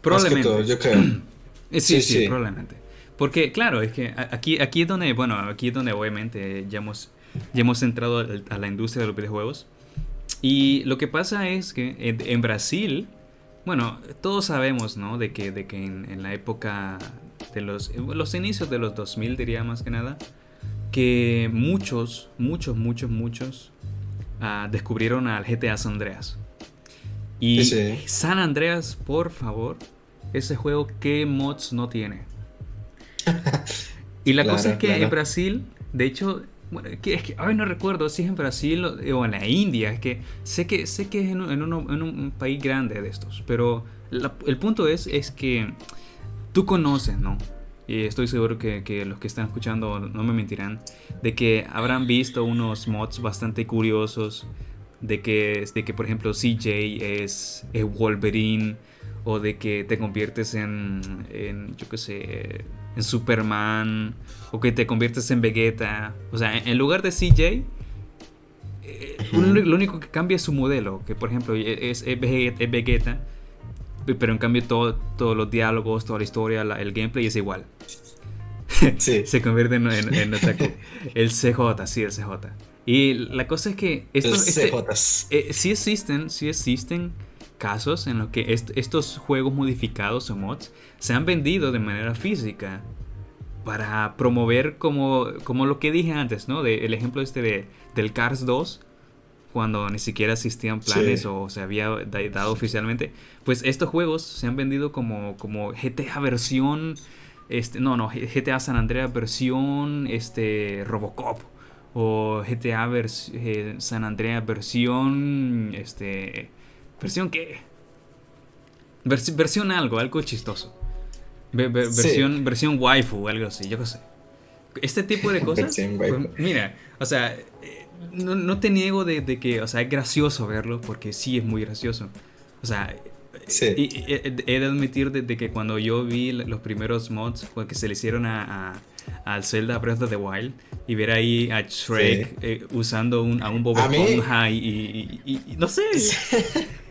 Probablemente. yo creo. Eh, sí, sí, probablemente. Porque, claro, es que aquí, aquí es donde, bueno, aquí es donde obviamente ya hemos, ya hemos entrado a la industria de los videojuegos. Y lo que pasa es que en, Brasil, bueno, todos sabemos, ¿no? De que, de que en, la época de los, los inicios de los 2000, diría más que nada, que muchos, muchos, muchos, muchos Ah, descubrieron al GTA San Andreas. Y San Andreas, por favor, ese juego, ¿qué mods no tiene? y la cosa es que en Brasil, de hecho, bueno, es que, ay, no recuerdo si es en Brasil o en la India, es que sé que, sé que es en, un país grande de estos, pero el punto es, es que tú conoces, ¿no? y estoy seguro que, los que están escuchando no me mentirán, de que habrán visto unos mods bastante curiosos, de que, de que por ejemplo CJ es, Wolverine, o de que te conviertes en, en, yo qué sé, en Superman, o que te conviertes en Vegeta. O sea, en lugar de CJ, eh, lo único que cambia es su modelo, que por ejemplo es, es Vegeta pero en cambio todo, todos los diálogos, toda la historia, el gameplay es igual. Sí. Se convierte en, en, El CJ, sí, el CJ. Y la cosa es que estos, este, eh, sí existen, sí existen casos en los que estos juegos modificados o mods se han vendido de manera física para promover como, como lo que dije antes, ¿no? De, el ejemplo este de, del Cars 2, cuando ni siquiera existían planes o se había dado oficialmente, pues estos juegos se han vendido como, como GTA versión, este, no, no, GTA San Andreas versión este, Robocop o GTA eh, San Andreas versión, este, versión qué, versión algo, algo chistoso. versión, versión waifu, algo así, yo qué sé. Este tipo de cosas. Pues, mira, o sea, no, no te niego de, de, que, o sea, es gracioso verlo, porque sí es muy gracioso. O sea, y, he de admitir de, que cuando yo vi los primeros mods que se le hicieron a, al Zelda Breath of the Wild y ver ahí a Shrek eh, usando un, a un Bob Esponja y, y, no sé.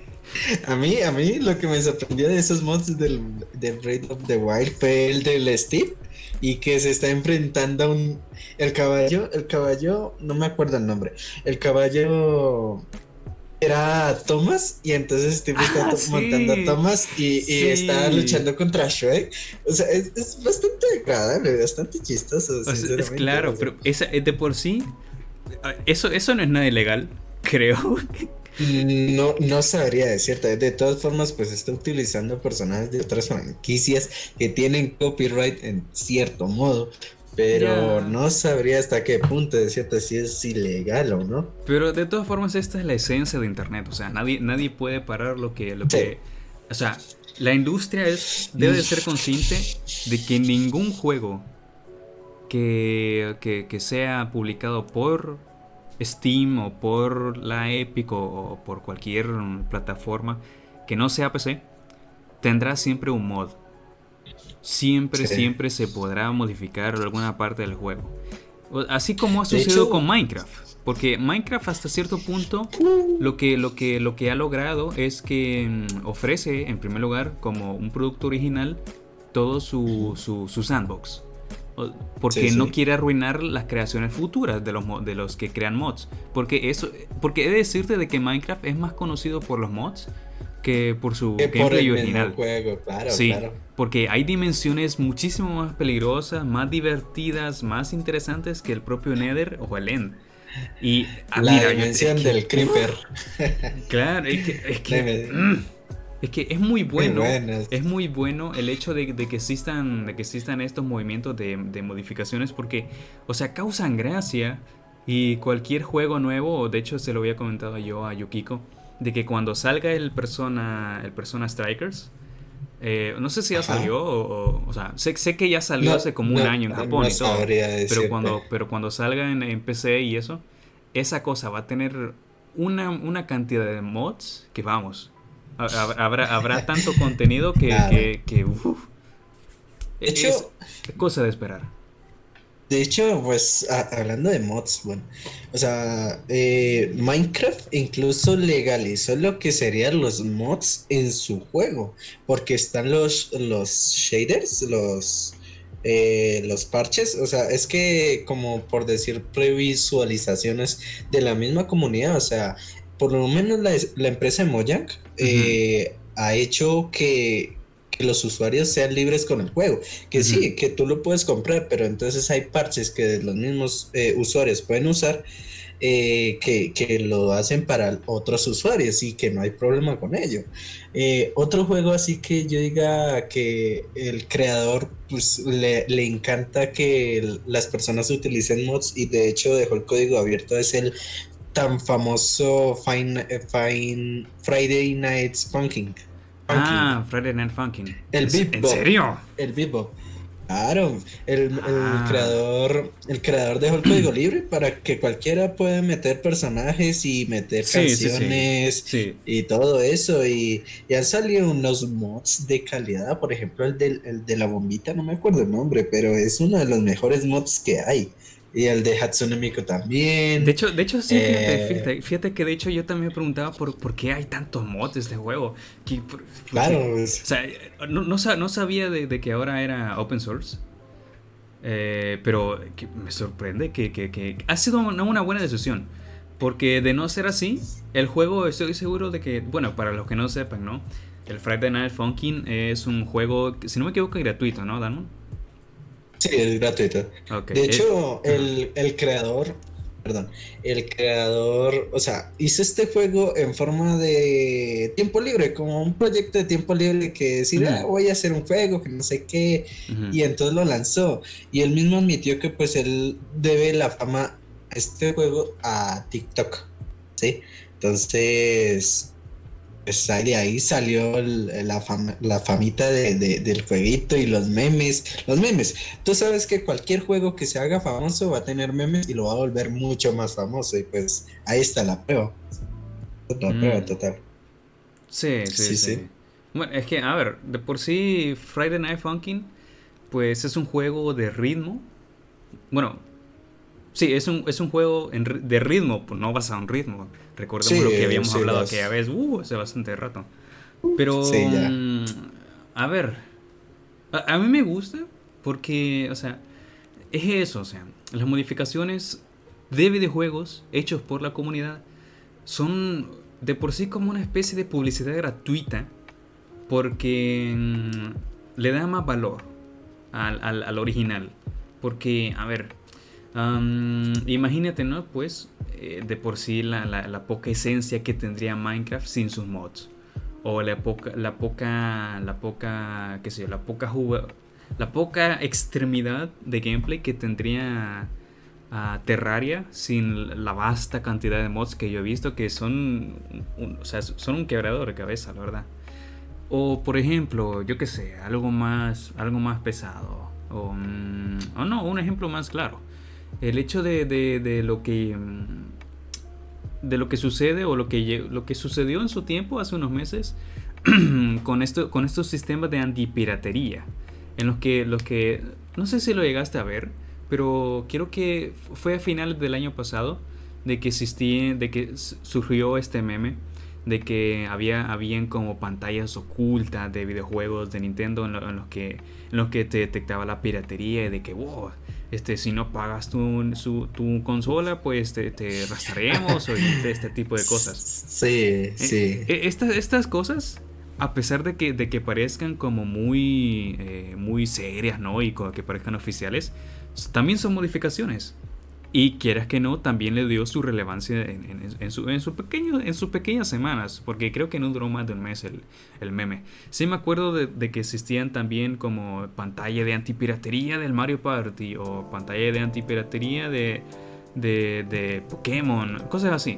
A mí, a mí lo que me sorprendió de esos mods del, de Breath of the Wild fue el del Steve y que se está enfrentando a un el caballo, el caballo, no me acuerdo el nombre, el caballo era Thomas y entonces Steve está ah, montando a Thomas y, está luchando contra Shrek. O sea, es, bastante agradable, bastante chistoso. es claro, pero esa, de por sí, eso, eso no es nada ilegal, creo. No, no sabría decirte. De todas formas, pues está utilizando personajes de otras franquicias que tienen copyright en cierto modo. Pero no sabría hasta qué punto decirte si es ilegal o no. Pero de todas formas, esta es la esencia de internet. O sea, nadie, nadie puede parar lo que, lo que. O sea, la industria es, debe de ser consciente de que ningún juego que, que, sea publicado por Steam o por la Epic o por cualquier plataforma que no sea PC tendrá siempre un mod siempre, siempre se podrá modificar alguna parte del juego. Así como ha sucedido con Minecraft. Porque Minecraft hasta cierto punto lo que, lo que, lo que ha logrado es que mm, ofrece en primer lugar como un producto original todo su, su, sandbox. Porque no quiere arruinar las creaciones futuras de los, de los que crean mods. Porque eso, porque he de decirte de que Minecraft es más conocido por los mods que por su gameplay original. sí, porque hay dimensiones muchísimo más peligrosas, más divertidas, más interesantes que el propio Nether o el End. Y ah, la dimensión del creeper. Claro, es que, es que Es que es muy bueno. Es muy bueno el hecho de, que existan, de que existan estos movimientos de, modificaciones porque, o sea, causan gracia. Y cualquier juego nuevo, de hecho se lo había comentado yo a Yukiko, de que cuando salga el Persona, el Persona Strikers, eh, no sé si ya salió o, o, sea, sé, sé, que ya salió hace como un año en Japón y todo. Pero cuando, pero cuando salga en, en, PC y eso, esa cosa va a tener una, una cantidad de mods que vamos, Habrá, habrá tanto contenido que, que, de hecho, es, cosa de esperar. De hecho, pues hablando de mods, bueno, o sea, eh, Minecraft incluso legalizó lo que serían los mods en su juego, porque están los, los shaders, los, eh, los parches, o sea, es que como por decir previsualizaciones de la misma comunidad, o sea, por lo menos la, empresa Mojang eh, ha hecho que, los usuarios sean libres con el juego. Que sí, que tú lo puedes comprar, pero entonces hay parches que los mismos eh, usuarios pueden usar. Eh, que, lo hacen para otros usuarios y que no hay problema con ello. otro juego así que yo diga que el creador pues, le, le, encanta que las personas utilicen mods y de hecho dejó el código abierto es el tan famoso Fine, eh, Fine Friday Nights Funking. Ah, Friday Night Funking. El ¿En serio? El Bebop. Claro, el, ah. creador el creador dejó el código libre para que cualquiera pueda meter personajes y meter canciones y todo eso. Y, han salido unos mods de calidad, por ejemplo el el de la bombita, no me acuerdo el nombre, pero es uno de los mejores mods que hay. Y el de Hatsune Miku también. De hecho, de hecho sí, fíjate, eh, fíjate, que de hecho yo también me preguntaba por, por qué hay tantos mods de este juego. claro. Pues. O sea, no, no, sabía de, que ahora era open source. Eh, pero me sorprende que, que, ha sido una, una, buena decisión. Porque de no ser así, el juego estoy seguro de que, bueno, para los que no sepan, ¿no? El Friday Night Funkin' es un juego, si no me equivoco, gratuito, ¿no, Damon? Sí, es gratuito. De hecho, el, creador, perdón, el creador, o sea, hizo este juego en forma de tiempo libre, como un proyecto de tiempo libre que decir, ah, voy a hacer un juego, que no sé qué, y entonces lo lanzó. Y él mismo admitió que pues él debe la fama a este juego a TikTok, ¿sí? Entonces, pues ahí salió la, la, famita del jueguito y los memes. Los memes. Tú sabes que cualquier juego que se haga famoso va a tener memes y lo va a volver mucho más famoso. Y pues ahí está la prueba. La mm. prueba total. Sí sí, sí, Bueno, es que, a ver, de por sí Friday Night Funkin', pues es un juego de ritmo. Bueno, sí, es un, es un juego de ritmo, pues no basado en ritmo Recordemos lo que habíamos hablado aquella vez, uh, hace bastante rato. Pero, mm, a ver, a, mí me gusta porque, o sea, es eso, o sea, las modificaciones de videojuegos hechos por la comunidad son de por sí como una especie de publicidad gratuita porque mm, le da más valor al, al original. Porque, a ver, imagínate, ¿no? Pues eh, de por sí la, la, poca esencia que tendría Minecraft sin sus mods. O la poca, la poca, la poca, qué sé yo, la poca la poca extremidad de gameplay que tendría uh, Terraria sin la vasta cantidad de mods que yo he visto que son, un, o sea, son un quebrador de cabeza, la verdad. O por ejemplo, yo qué sé, algo más, algo más pesado. O, o no, un ejemplo más claro el hecho de, de, lo que mm, de lo que sucede o lo que lo que sucedió en su tiempo hace unos meses con esto con estos sistemas de antipiratería en los que los que no sé si lo llegaste a ver pero quiero que fue a finales del año pasado de que existía de que surgió este meme de que había habían como pantallas ocultas de videojuegos de Nintendo en, los que en los que te detectaba la piratería y de que wow este, si no pagas tu, tu consola, pues te, te rastrearemos o este tipo de cosas. Sí, eh, sí. Eh, estas, estas cosas, a pesar de que, de que parezcan como muy, eh, muy serias, ¿no? Y que parezcan oficiales, también son modificaciones. Y quieras que no, también le dio su relevancia en, su, en, su pequeño, en sus pequeñas semanas, porque creo que no duró más de un mes el, meme. Sí me acuerdo de, que existían también como pantalla de antipiratería del Mario Party o pantalla de antipiratería de, de, de Pokémon, cosas así.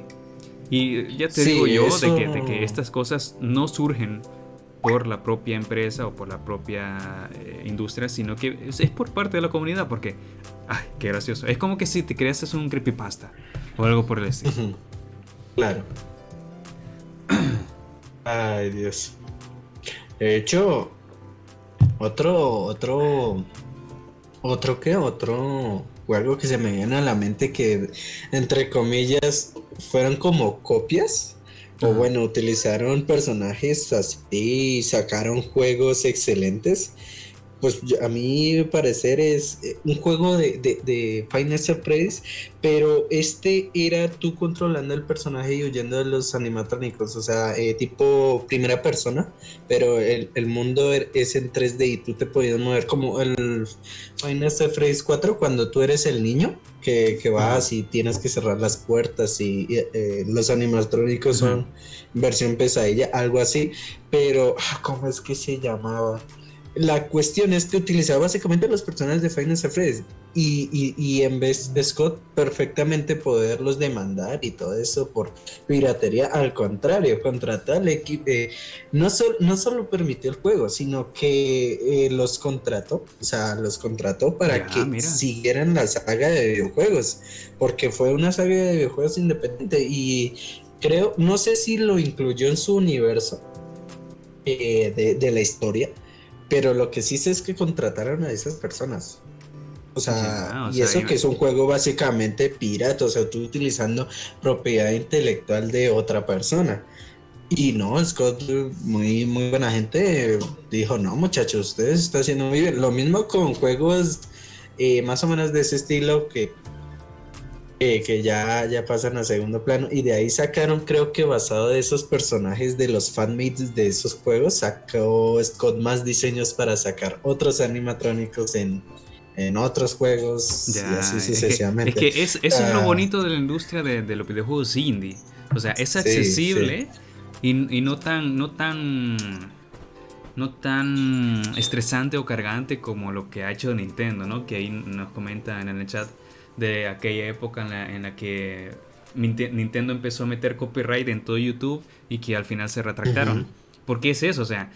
Y ya te digo yo de, que, de que estas cosas no surgen por la propia empresa o por la propia eh, industria, sino que es, por parte de la comunidad, porque, ay, qué gracioso. Es como que si te creas un creepypasta o algo por el estilo. Claro. ay, Dios. De hecho, otro, otro, otro que otro juego que se me viene a la mente que, entre comillas, fueron como copias o bueno, utilizaron personajes así y sacaron juegos excelentes. Pues a mí parecer es eh, un juego de, de, de Final Surprise, pero este era tú controlando el personaje y huyendo de los animatrónicos, o sea, eh, tipo primera persona, pero el, el, mundo er, es en 3D y tú te podías mover como el Final Surprise 4 cuando tú eres el niño que, que vas y tienes que cerrar las puertas y, eh, los animatrónicos son versión pesadilla, algo así, pero ah, ¿cómo es que se llamaba? La cuestión es que utilizaba básicamente los personajes de Final Fantasy y, y, y, en vez de Scott perfectamente poderlos demandar y todo eso por piratería, al contrario, contratar al equipo, eh, no, no solo permitió el juego, sino que eh, los contrató, o sea, los contrató para que siguieran la saga de videojuegos, porque fue una saga de videojuegos independiente y creo, no sé si lo incluyó en su universo eh, de, de la historia pero lo que sí sé es que contrataron a esas personas. O sea, y eso que es un juego básicamente pirata, o sea, tú utilizando propiedad intelectual de otra persona. Y no, Scott, muy, muy buena gente, dijo, no muchachos, ustedes están haciendo muy bien. Lo mismo con juegos eh, más o menos de ese estilo que que ya, ya pasan a segundo plano. Y de ahí sacaron, creo que basado de esos personajes de los fanmates de esos juegos, sacó Scott más diseños para sacar otros animatrónicos en, en otros juegos y así sucesivamente. Es que, es, eso es lo ah. bonito de la industria de, de, los videojuegos indie. O sea, es accesible Y, y, no tan, no tan no tan estresante o cargante como lo que ha hecho Nintendo, ¿no? Que ahí nos comenta en el chat de aquella época en la, en la que Nintendo empezó a meter copyright en todo YouTube y que al final se retractaron. ¿Por qué es eso? O sea,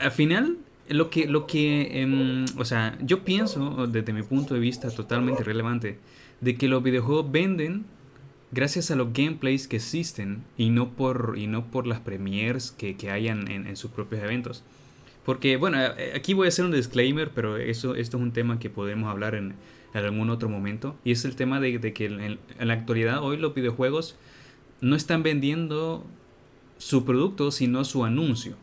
al final lo que, lo que em, o sea, yo pienso desde mi punto de vista totalmente relevante de que los videojuegos venden gracias a los gameplays que existen y no por, y no por las premiers que, que hayan en, en, sus propios eventos. Porque, bueno, aquí voy a hacer un disclaimer, pero eso, esto es un tema que podemos hablar en, en algún otro momento. Y es el tema de, que en, la actualidad hoy los videojuegos no están vendiendo su producto, sino su anuncio.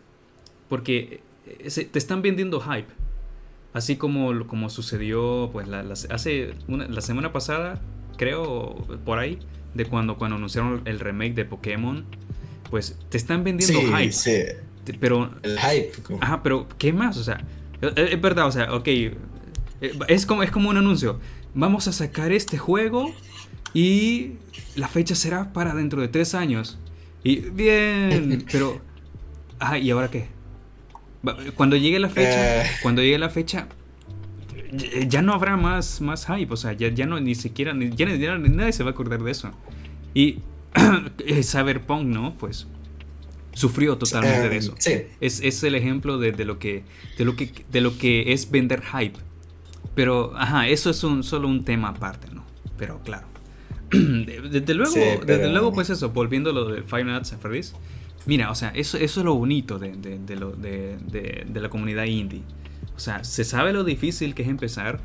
Porque eh, te están vendiendo hype. Así como, como sucedió pues la, hace la semana pasada, creo, por ahí, de cuando, cuando anunciaron el remake de Pokémon. Pues te están vendiendo hype. Sí. Pero. El hype. Ajá, pero ¿qué más? O sea, es verdad, o sea, ok, es como, es como un anuncio. Vamos a sacar este juego y la fecha será para dentro de tres años. Y bien, pero... Ah, ¿y ahora qué? Cuando llegue la fecha, eh. cuando llegue la fecha, ya no habrá más, más hype, o sea, ya, ya no ni siquiera, ya, nadie se va a acordar de eso. Y Cyberpunk, ¿no? Pues sufrió totalmente de eh, eso. Sí. Es, es el ejemplo de, de, lo que, de, lo que, de lo que es vender hype. Pero, ajá, eso es un, solo un tema aparte, ¿no? Pero claro. desde luego, desde luego, pues eso, volviendo a lo de Five Nights at Freddy's. Mira, o sea, eso, eso es lo bonito de, de, lo, de, la comunidad indie. O sea, se sabe lo difícil que es empezar.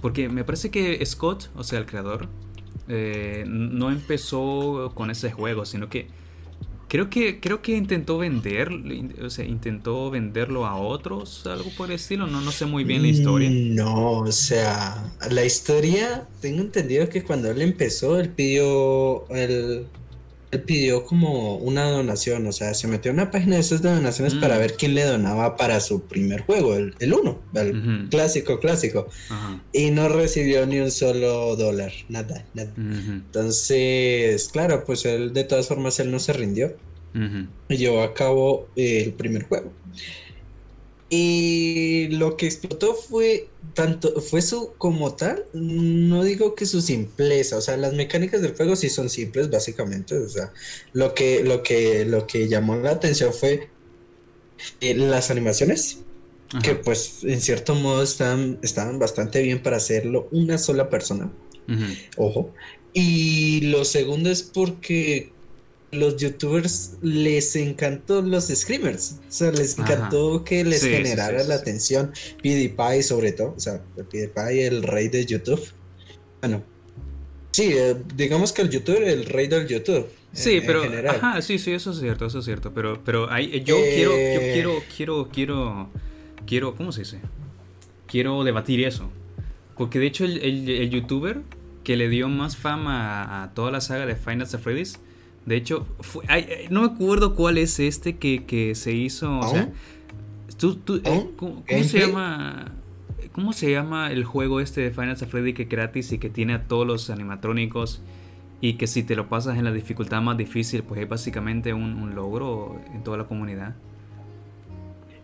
Porque me parece que Scott, o sea, el creador, eh, no empezó con ese juego, sino que Creo que, creo que intentó vender, o sea, intentó venderlo a otros, algo por el estilo, no, no sé muy bien la historia. No, o sea, la historia, tengo entendido que cuando él empezó, él pidió, él, pidió como una donación, o sea, se metió en una página de esas donaciones para mm. ver quién le donaba para su primer juego, el, el uno, el clásico, clásico, y no recibió ni un solo dólar, nada, nada. Entonces, claro, pues él de todas formas, él no se rindió y llevó a cabo el primer juego. Y lo que explotó fue tanto, fue su como tal, no digo que su simpleza, o sea, las mecánicas del juego sí son simples básicamente, o sea, lo que, lo que, lo que llamó la atención fue eh, las animaciones, que pues en cierto modo están, estaban bastante bien para hacerlo una sola persona, ojo, y lo segundo es porque los youtubers les encantó los screamers. O sea, les encantó que les generara la atención. PewDiePie, sobre todo. O sea, PewDiePie, el rey de YouTube. Bueno, sí, eh, digamos que el youtuber, el rey del YouTube. Sí, pero. ajá, sí, sí, eso es cierto, eso es cierto. Pero, pero yo eh, quiero, yo quiero, quiero, quiero, quiero, ¿cómo se dice? Quiero debatir eso. Porque de hecho, el, youtuber que le dio más fama a, toda la saga de Final Fantasy de hecho, no me acuerdo cuál es este que, se hizo. O sea, eh, ¿cómo, se llama? ¿Cómo se llama el juego este de Final Fantasy que es gratis y que tiene a todos los animatrónicos? Y que si te lo pasas en la dificultad más difícil, pues es básicamente un, logro en toda la comunidad.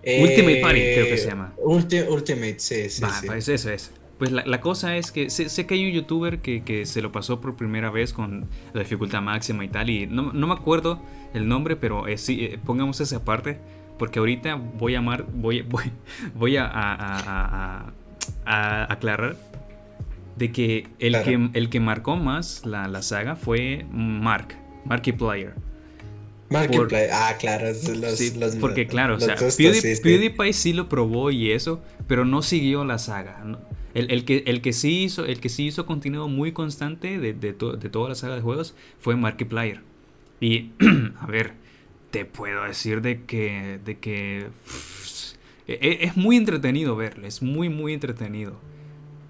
Ultimate Party, creo que se llama. Ultimate, sí, sí. Pues eso es. Pues la, cosa es que sé, que hay un youtuber que, se lo pasó por primera vez con la dificultad máxima y tal, y no, me acuerdo el nombre, pero eh, sí, eh, pongamos esa parte, porque ahorita voy a, amar, voy, voy, voy a, aclarar de que el, que el que marcó más la, saga fue Mark, Markiplier. Markiplier, ah, claro, los, porque claro, o sea, PewDiePie, sí lo probó y eso, pero no siguió la saga. El, que, el, que sí hizo, el que sí hizo contenido muy constante de, de, toda la saga de juegos fue Markiplier. Y, a ver, te puedo decir de que, de que e, e, es muy entretenido verlo, es muy, muy entretenido.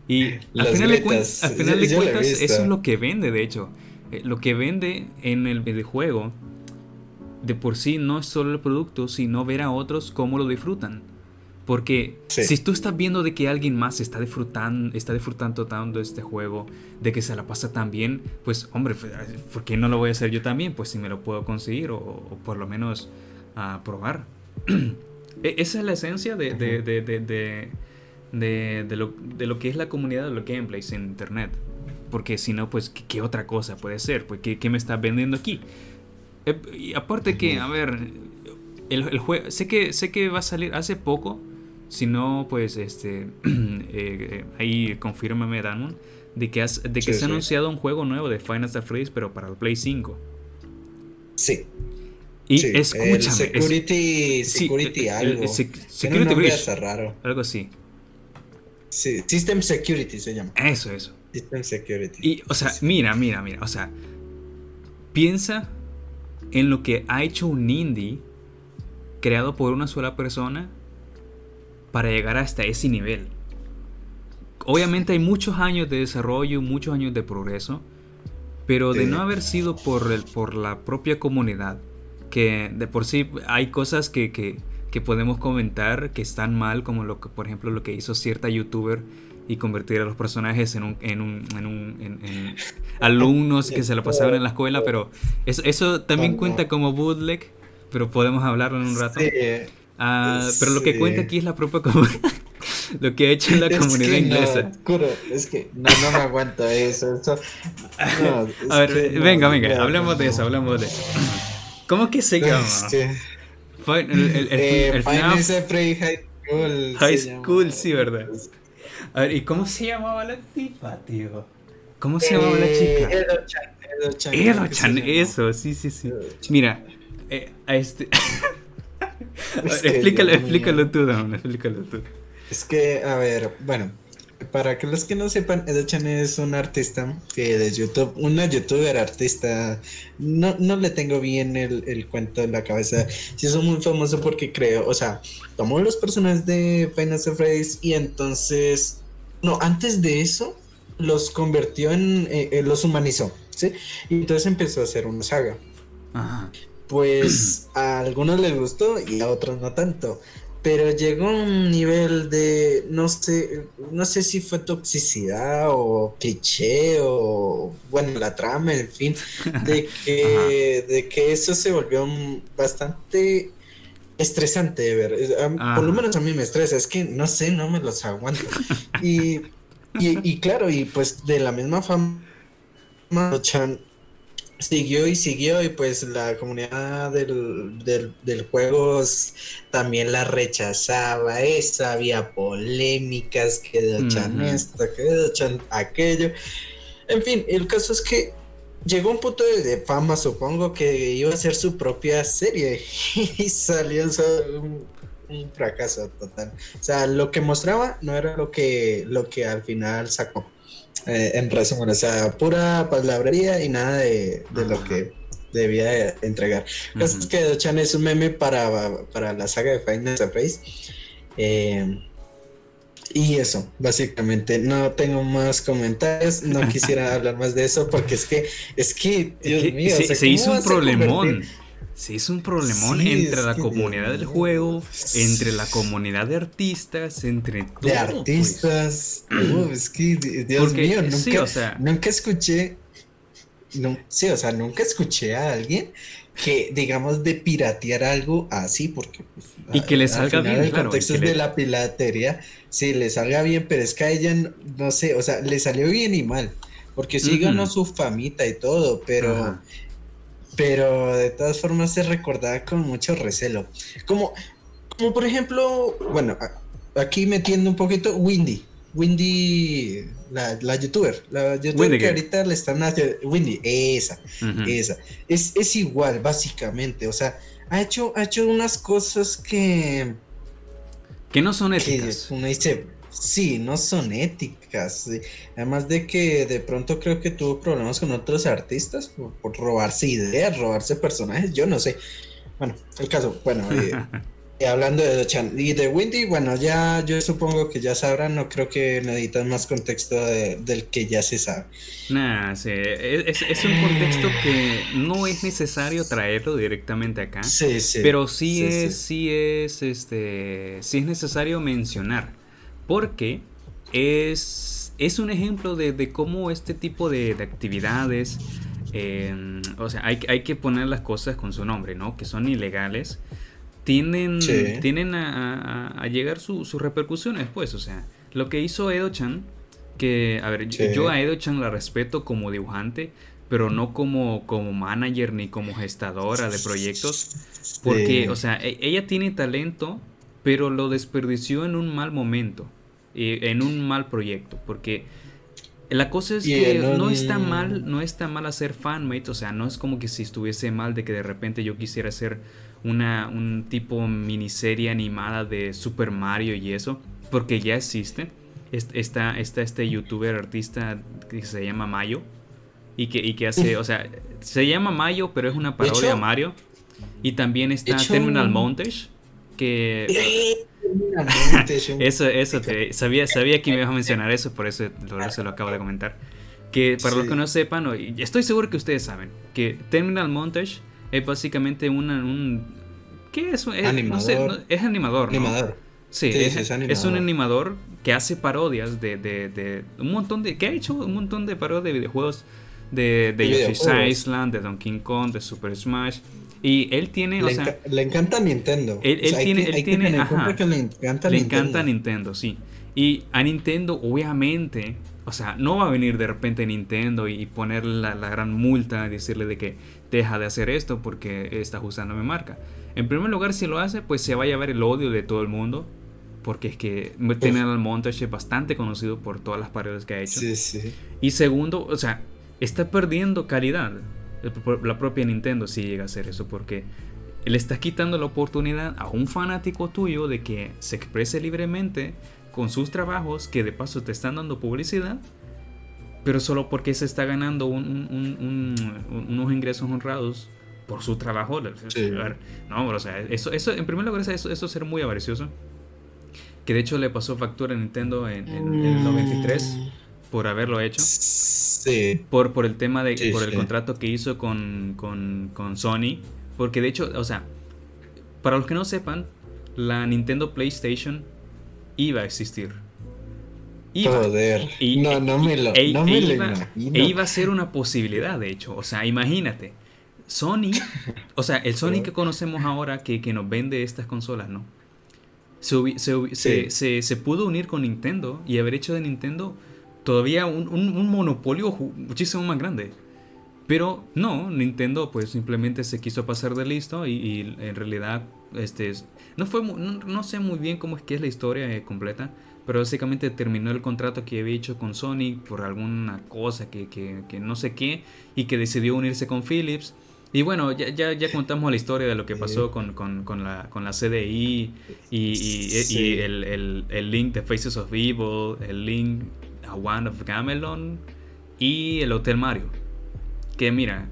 Y al final, de, cuentas, eso es lo que vende, de hecho. Eh, lo que vende en el videojuego, de por sí, no es solo el producto, sino ver a otros cómo lo disfrutan. Porque si tú estás viendo de que alguien más está disfrutando, está disfrutando tanto este juego, de que se la pasa tan bien, pues hombre, ¿por qué no lo voy a hacer yo también? Pues si me lo puedo conseguir o, por lo menos a probar. E, esa es la esencia de, de, de, de, lo, de lo que es la comunidad de los gameplays en internet. Porque si no, pues, ¿qué, otra cosa puede ser? Pues, ¿qué, me está vendiendo aquí? Eh, y aparte que, a ver, el, el juego, sé que, sé que va a salir hace poco si no, pues este eh, ahí confírmame Damon de que, de que se ha anunciado un juego nuevo de Final Fantasy pero para el Play 5. Sí. Y escúchame. security, security algo. security raro. Algo así. Sí, System Security se llama. Eso, eso. System Security. Y, o sea, mira, mira, mira. O sea, piensa en lo que ha hecho un indie creado por una sola persona para llegar hasta ese nivel. Obviamente hay muchos años de desarrollo, muchos años de progreso, pero de no haber sido por, el, por la propia comunidad, que de por sí hay cosas que, que, podemos comentar que están mal, como lo que, por ejemplo, lo que hizo cierta youtuber y convertir a los personajes en, un, en, un, en, un, en, alumnos que se lo pasaban en la escuela, pero eso, eso también cuenta como bootleg, pero podemos hablarlo en un rato. Ah, pero lo que cuenta aquí es la propia comunidad. lo que ha hecho en la comunidad inglesa. es que no, no me aguanto eso. a ver, venga, venga, hablemos de eso, hablemos de eso. ¿Cómo que se llama? el, el, el, High School. High School, sí, ¿verdad? A ver, ¿y cómo se llamaba la tipa, tío? ¿Cómo se llamaba la chica? Edo-chan. Edo-chan, eso, sí, sí, sí. Mira, eh, a este explícalo, explícalo tú, explícalo tú. Es que, a ver, bueno, para que los que no sepan, Edo-chan es un artista que de YouTube, una youtuber artista, no, no le tengo bien el, cuento en la cabeza. Sí, es muy famoso porque creo, o sea, tomó los personajes de Final Fantasy y entonces, no, antes de eso, los convirtió en, eh, eh, los humanizó, ¿sí? Y entonces empezó a hacer una saga. Ajá. Pues a algunos les gustó y a otros no tanto pero llegó a un nivel de, no sé, no sé si fue toxicidad o cliché o, bueno, la trama, en fin, de que, de que eso se volvió bastante estresante de ver. Por lo menos a mí me estresa, es que no sé, no me los aguanto. y, y, claro, y pues de la misma fama, Chan siguió y siguió y pues la comunidad del, del, juego también la rechazaba, esa había polémicas, que de Chan esto, que de Chan aquello. En fin, el caso es que llegó un punto de, fama, supongo que iba a ser su propia serie y salió un, un, fracaso total. O sea, lo que mostraba no era lo que, lo que al final sacó. Eh, en resumen, o sea, pura palabrería y nada de, lo que debía entregar. Uh es que Dochan es un meme para, para la saga de Final Fantasy. Eh, y eso, básicamente, no tengo más comentarios, no quisiera hablar más de eso porque es que, es que, Dios mío, se, hizo un problemón. Se hizo un problemón entre la comunidad del juego, entre la comunidad de artistas, entre todo. De pues. artistas. es que, Dios mío, nunca, nunca escuché. sí, o sea, nunca escuché a alguien que, digamos, de piratear algo así, porque. Pues, y que le salga bien. El contexto es de la piratería, sí, le salga bien, pero es que a ella, no sé, o sea, le salió bien y mal. Porque sí ganó su famita y todo, pero pero de todas formas se recordaba con mucho recelo. Como, como por ejemplo, bueno, aquí metiendo un poquito, Windy. Windy, la, la youtuber, la youtuber que ahorita le están haciendo, Windy, esa, esa, es, es igual básicamente, o sea, ha hecho, ha hecho unas cosas que... Que no son éticas. Que uno dice, Sí, no son éticas. Además de que de pronto creo que tuvo problemas con otros artistas por, robarse ideas, robarse personajes, yo no sé. Bueno, el caso, bueno, eh, eh, hablando de Dochan y de Windy, bueno, ya yo supongo que ya sabrán, no creo que necesitan más contexto del que ya se sabe. Nah, sí, es, es, un contexto que no es necesario traerlo directamente acá. Sí, sí. Pero sí, es, sí. sí es, este, sí es necesario mencionar porque es, es un ejemplo de, cómo este tipo de, actividades, em, o sea, hay, hay, que poner las cosas con su nombre, ¿no? Que son ilegales, tienen, tienen a, llegar sus repercusiones, pues, o sea, lo que hizo Edo-chan, que, a ver, yo a Edo-chan la respeto como dibujante, pero no como, como manager ni como gestadora de proyectos, porque, o sea, e, ella tiene talento, pero lo desperdició en un mal momento en un mal proyecto, porque la cosa es que no está mal, no está mal hacer fanmates, o sea, no es como que si estuviese mal de que de repente yo quisiera hacer una un tipo miniserie animada de Super Mario y eso, porque ya existe. Está, está este youtuber artista que se llama Mayo y que, y que hace, o sea, se llama Mayo, pero es una parodia a Mario. Y también está Terminal Montage, que... eso, eso, te, sabía, sabía que me ibas a mencionar eso, por eso, se lo acabo de comentar. Que para los que no sepan, estoy seguro que ustedes saben, que Terminal Montage es básicamente una, un... ¿Qué es? es animador. es animador, Animador. Sí, es, un animador que hace parodias de, de, de, un montón de... que ha hecho un montón de parodias de videojuegos de, de Yoshi's Island, de Donkey Kong, de Super Smash. Y él tiene, le, o sea, le encanta Nintendo. Él, tiene, él tiene, le encanta, le encanta Nintendo, sí. Y a Nintendo, obviamente, o sea, no va a venir de repente Nintendo y poner la, gran multa y decirle de que deja de hacer esto porque está usando mi marca. En primer lugar, si lo hace, pues se va a llevar el odio de todo el mundo. Porque es que el Montage es bastante conocido por todas las paredes que ha hecho. Sí, sí. Y segundo, o sea, está perdiendo calidad la propia Nintendo si llega a hacer eso porque le estás quitando la oportunidad a un fanático tuyo de que se exprese libremente con sus trabajos que de paso te están dando publicidad, pero solo porque se está ganando unos ingresos honrados por su trabajo. no, o sea, eso, eso, en primer lugar, eso, eso es ser muy avaricioso. Que de hecho le pasó factura a Nintendo en, el 93 por haberlo hecho. Sí. Por, por el tema de. por el contrato que hizo con, con, con Sony. Porque de hecho, o sea, para los que no sepan, la Nintendo PlayStation iba a existir. Iba, Joder. no, no me lo, e, no e iba, E iba a ser una posibilidad, de hecho. O sea, imagínate. Sony, o sea, el Sony que conocemos ahora que, que nos vende estas consolas, ¿no? Se, se, se, se, pudo unir con Nintendo y haber hecho de Nintendo todavía un, un, monopolio muchísimo más grande. Pero no, Nintendo pues simplemente se quiso pasar de listo y, en realidad este no fue no, sé muy bien cómo es que es la historia eh, completa, pero básicamente terminó el contrato que había hecho con Sony por alguna cosa que, que, que no sé qué y que decidió unirse con Philips. Y bueno, ya, ya, ya, contamos la historia de lo que pasó con, con, con, la, con la CDI y, y, el, el, el, link de Faces of Evil, el link a One of Gamelon y el Hotel Mario. Que mira,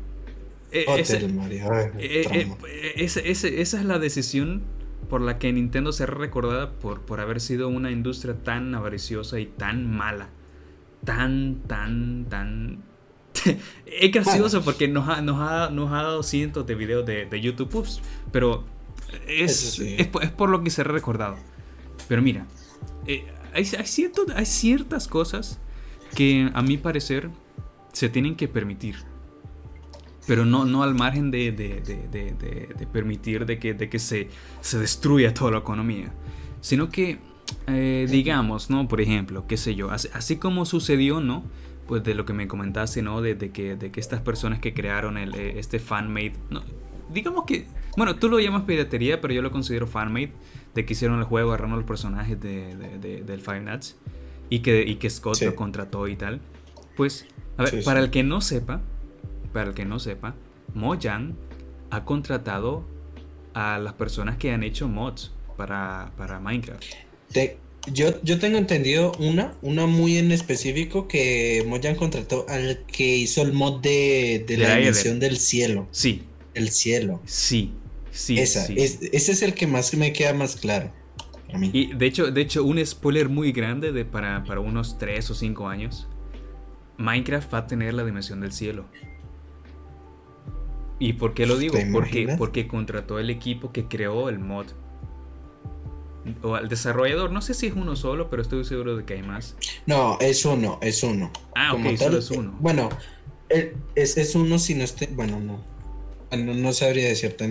e, Hotel Mario, e, e, esa es la decisión por la que Nintendo será recordada por, por haber sido una industria tan avariciosa y tan mala. Tan, tan, tan es gracioso porque nos ha, nos, ha, nos ha, dado cientos de videos de, de YouTube, pero es, es, por lo que se ha recordado. Pero mira, eh, hay, hay, hay ciertas cosas que a mi parecer se tienen que permitir. Pero no, no al margen de, de, de permitir de que, de que se, se, destruya toda la economía. Sino que, eh, digamos, ¿no? Por ejemplo, qué sé yo, así, así como sucedió, ¿no? pues de lo que me comentaste, ¿no? De, que, de que estas personas que crearon el, eh, este fanmade, no, digamos que, bueno, tú lo llamas piratería, pero yo lo considero fanmade, de que hicieron el juego, agarraron los personajes de, del Five Nights y que, y que Scott lo contrató y tal. Pues, a ver, para el que no sepa, para el que no sepa, Mojang ha contratado a las personas que han hecho mods para, para Minecraft. Yo, yo tengo entendido una, una muy en específico que Mojang contrató al que hizo el mod de, la dimensión del cielo. Sí. El cielo. Sí, sí. Esa, ese es el que más me queda más claro. mí. Y de hecho, de hecho, un spoiler muy grande de para, para unos 3 o 5 años. Minecraft va a tener la dimensión del cielo. ¿Y por qué lo digo? Porque, porque contrató el equipo que creó el mod o al desarrollador. No sé si es uno solo, pero estoy seguro de que hay más. No, es uno, es uno. Ah, ok, solo es uno. Bueno, es, es uno si no esté. Bueno, no. No, sabría decirte.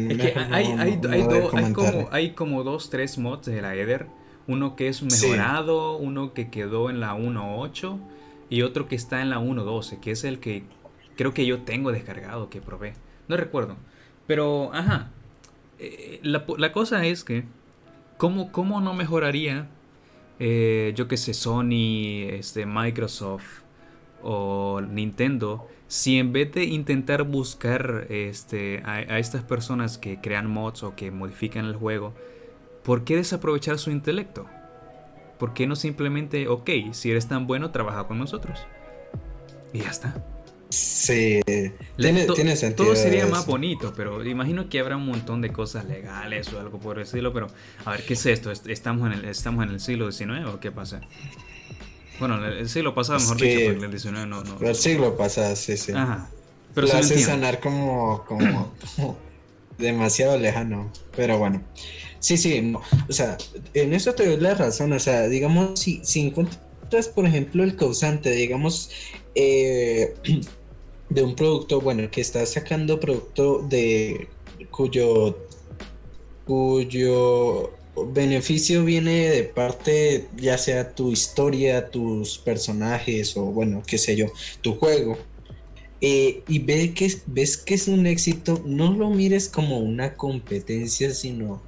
hay, hay, como, hay como dos, tres mods de la Eder. Uno que es mejorado, uno que quedó en la 1.8 y otro que está en la 1.12, que es el que creo que yo tengo descargado, que probé. No recuerdo. Pero, ajá. Eh, la, la cosa es que ¿Cómo, no mejoraría, eh, yo que sé, Sony, este, Microsoft o Nintendo, si en vez de intentar buscar este, a, estas personas que crean mods o que modifican el juego, ¿por qué desaprovechar su intelecto? ¿Por qué no simplemente, ok, si eres tan bueno, trabaja con nosotros? Y ya está. Sí, tiene, sentido. Todo sería más bonito, pero imagino que habrá un montón de cosas legales o algo por el estilo. Pero, a ver, ¿qué es esto? ¿Estamos en el, estamos en el siglo XIX o qué pasa? Bueno, el siglo pasado, mejor dicho, porque el XIX no, no. El siglo pasado, sí, sí. Ajá. Pero Lo hace sonar como, como, demasiado lejano. Pero bueno. Sí, sí. O sea, en eso te doy la razón. O sea, digamos, si, si encuentras, por ejemplo, el causante, digamos, eh, de un producto, bueno, que está sacando producto de cuyo cuyo beneficio viene de parte ya sea tu historia, tus personajes o bueno, qué sé yo, tu juego. Eh, y ve que, ves que es un éxito, no lo mires como una competencia, sino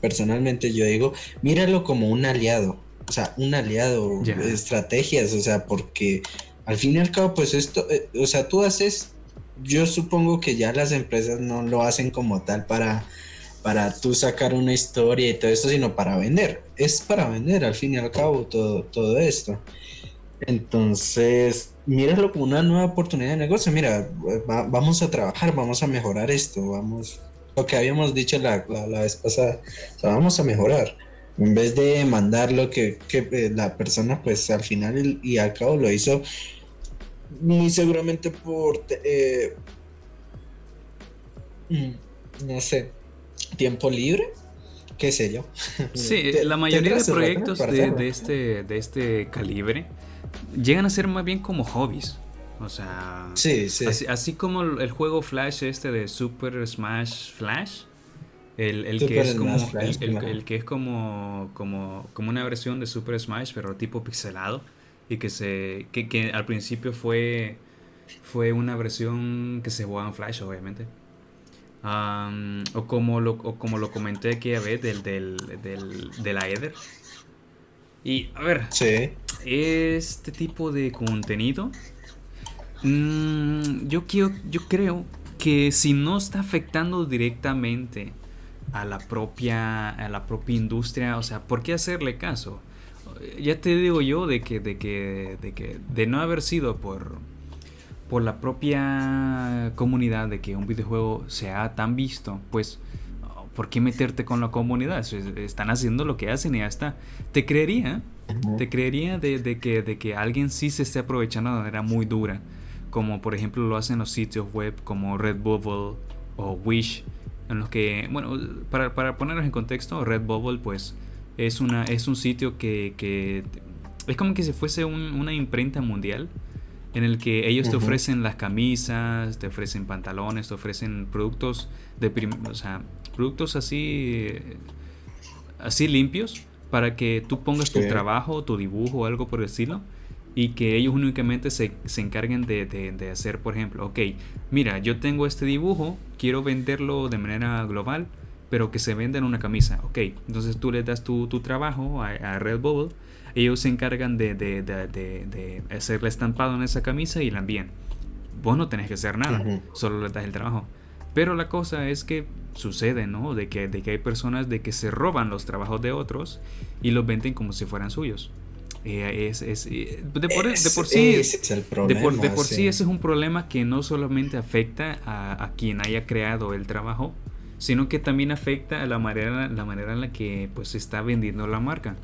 personalmente yo digo, míralo como un aliado, o sea, un aliado, estrategias, o sea, porque al fin y al cabo, pues esto, eh, o sea, tú haces, yo supongo que ya las empresas no lo hacen como tal para, para tú sacar una historia y todo esto, sino para vender. Es para vender al fin y al cabo todo, todo esto. Entonces, míralo como una nueva oportunidad de negocio. Mira, vamos a trabajar, vamos a mejorar esto, vamos, lo que habíamos dicho la, la, vez pasada, vamos a mejorar. En vez de mandar lo que, eh, la persona, pues al final y al cabo lo hizo muy seguramente por, eh, mm, no sé, tiempo libre, qué sé yo. Sí, la mayoría de proyectos de, de, este, de este calibre llegan a ser más bien como hobbies. O sea, Así, como el juego Flash este de Super Smash Flash, el, que es como el, que es como, como, como una versión de Super Smash, pero tipo pixelado, y que se que, al principio fue fue una versión que se jugaba en Flash, obviamente. O, como lo, o como lo comenté aquella vez del, del, del, de la Ether. Y a ver, este tipo de contenido, mm, yo, quiero, yo creo que si no está afectando directamente a la propia, a la propia industria, o sea, ¿por qué hacerle caso? Ya te digo yo de que, de que, de que, de no haber sido por, por la propia comunidad de que un videojuego sea tan visto, pues ¿por qué meterte con la comunidad? Están haciendo lo que hacen y ya está. Te creería, te creería de, que, de que alguien sí se esté aprovechando de manera muy dura, como por ejemplo lo hacen los sitios web como Redbubble o Wish, en los que, bueno, para, para ponernos en contexto, Redbubble pues es, una, es un sitio que, es como que si fuese una imprenta mundial en el que ellos te ofrecen las camisas, te ofrecen pantalones, te ofrecen productos de o sea, productos así así limpios para que tú pongas tu trabajo, tu dibujo o algo por el estilo y que ellos únicamente se, se encarguen de, de, hacer, por ejemplo, ok, mira, yo tengo este dibujo, quiero venderlo de manera global, pero que se venda en una camisa, ok, entonces tú le das tu, tu trabajo a, a Redbubble ellos se encargan de, de, de, hacerle estampado en esa camisa y la envían. Vos no tenés que hacer nada, solo le das el trabajo. Pero la cosa es que sucede, ¿no? De que, de que hay personas de que se roban los trabajos de otros y los venden como si fueran suyos. Eh, es, es, de, por, de, por, sí, de, por, de por sí. ese es un problema que no solamente afecta a, a, quien haya creado el trabajo, sino que también afecta a la manera, la manera en la que pues, se está vendiendo la marca.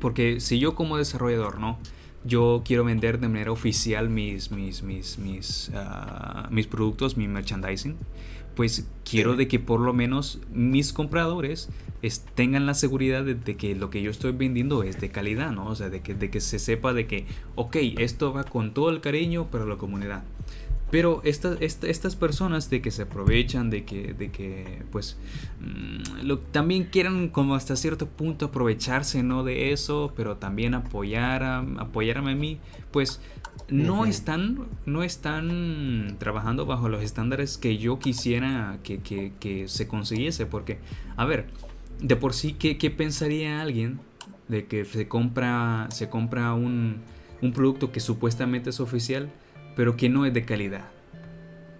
Porque si yo como desarrollador, ¿no? Yo quiero vender de manera oficial mis, mis, mis, mis, ah, mis productos, mi merchandising, pues quiero de que por lo menos mis compradores tengan la seguridad de, que lo que yo estoy vendiendo es de calidad, ¿no? O sea, de que, de que se sepa de que, ok, esto va con todo el cariño para la comunidad. Pero estas estas personas de que se aprovechan, de que, de que pues, mm, lo, también quieren como hasta cierto punto aprovecharse, ¿no? De eso, pero también apoyar a, apoyarme a mí, pues no están, no están trabajando bajo los estándares que yo quisiera que, que, que se consiguiese, porque, a ver, de por sí, ¿qué, qué pensaría alguien de que se compra, se compra un, un producto que supuestamente es oficial? Pero que no es de calidad.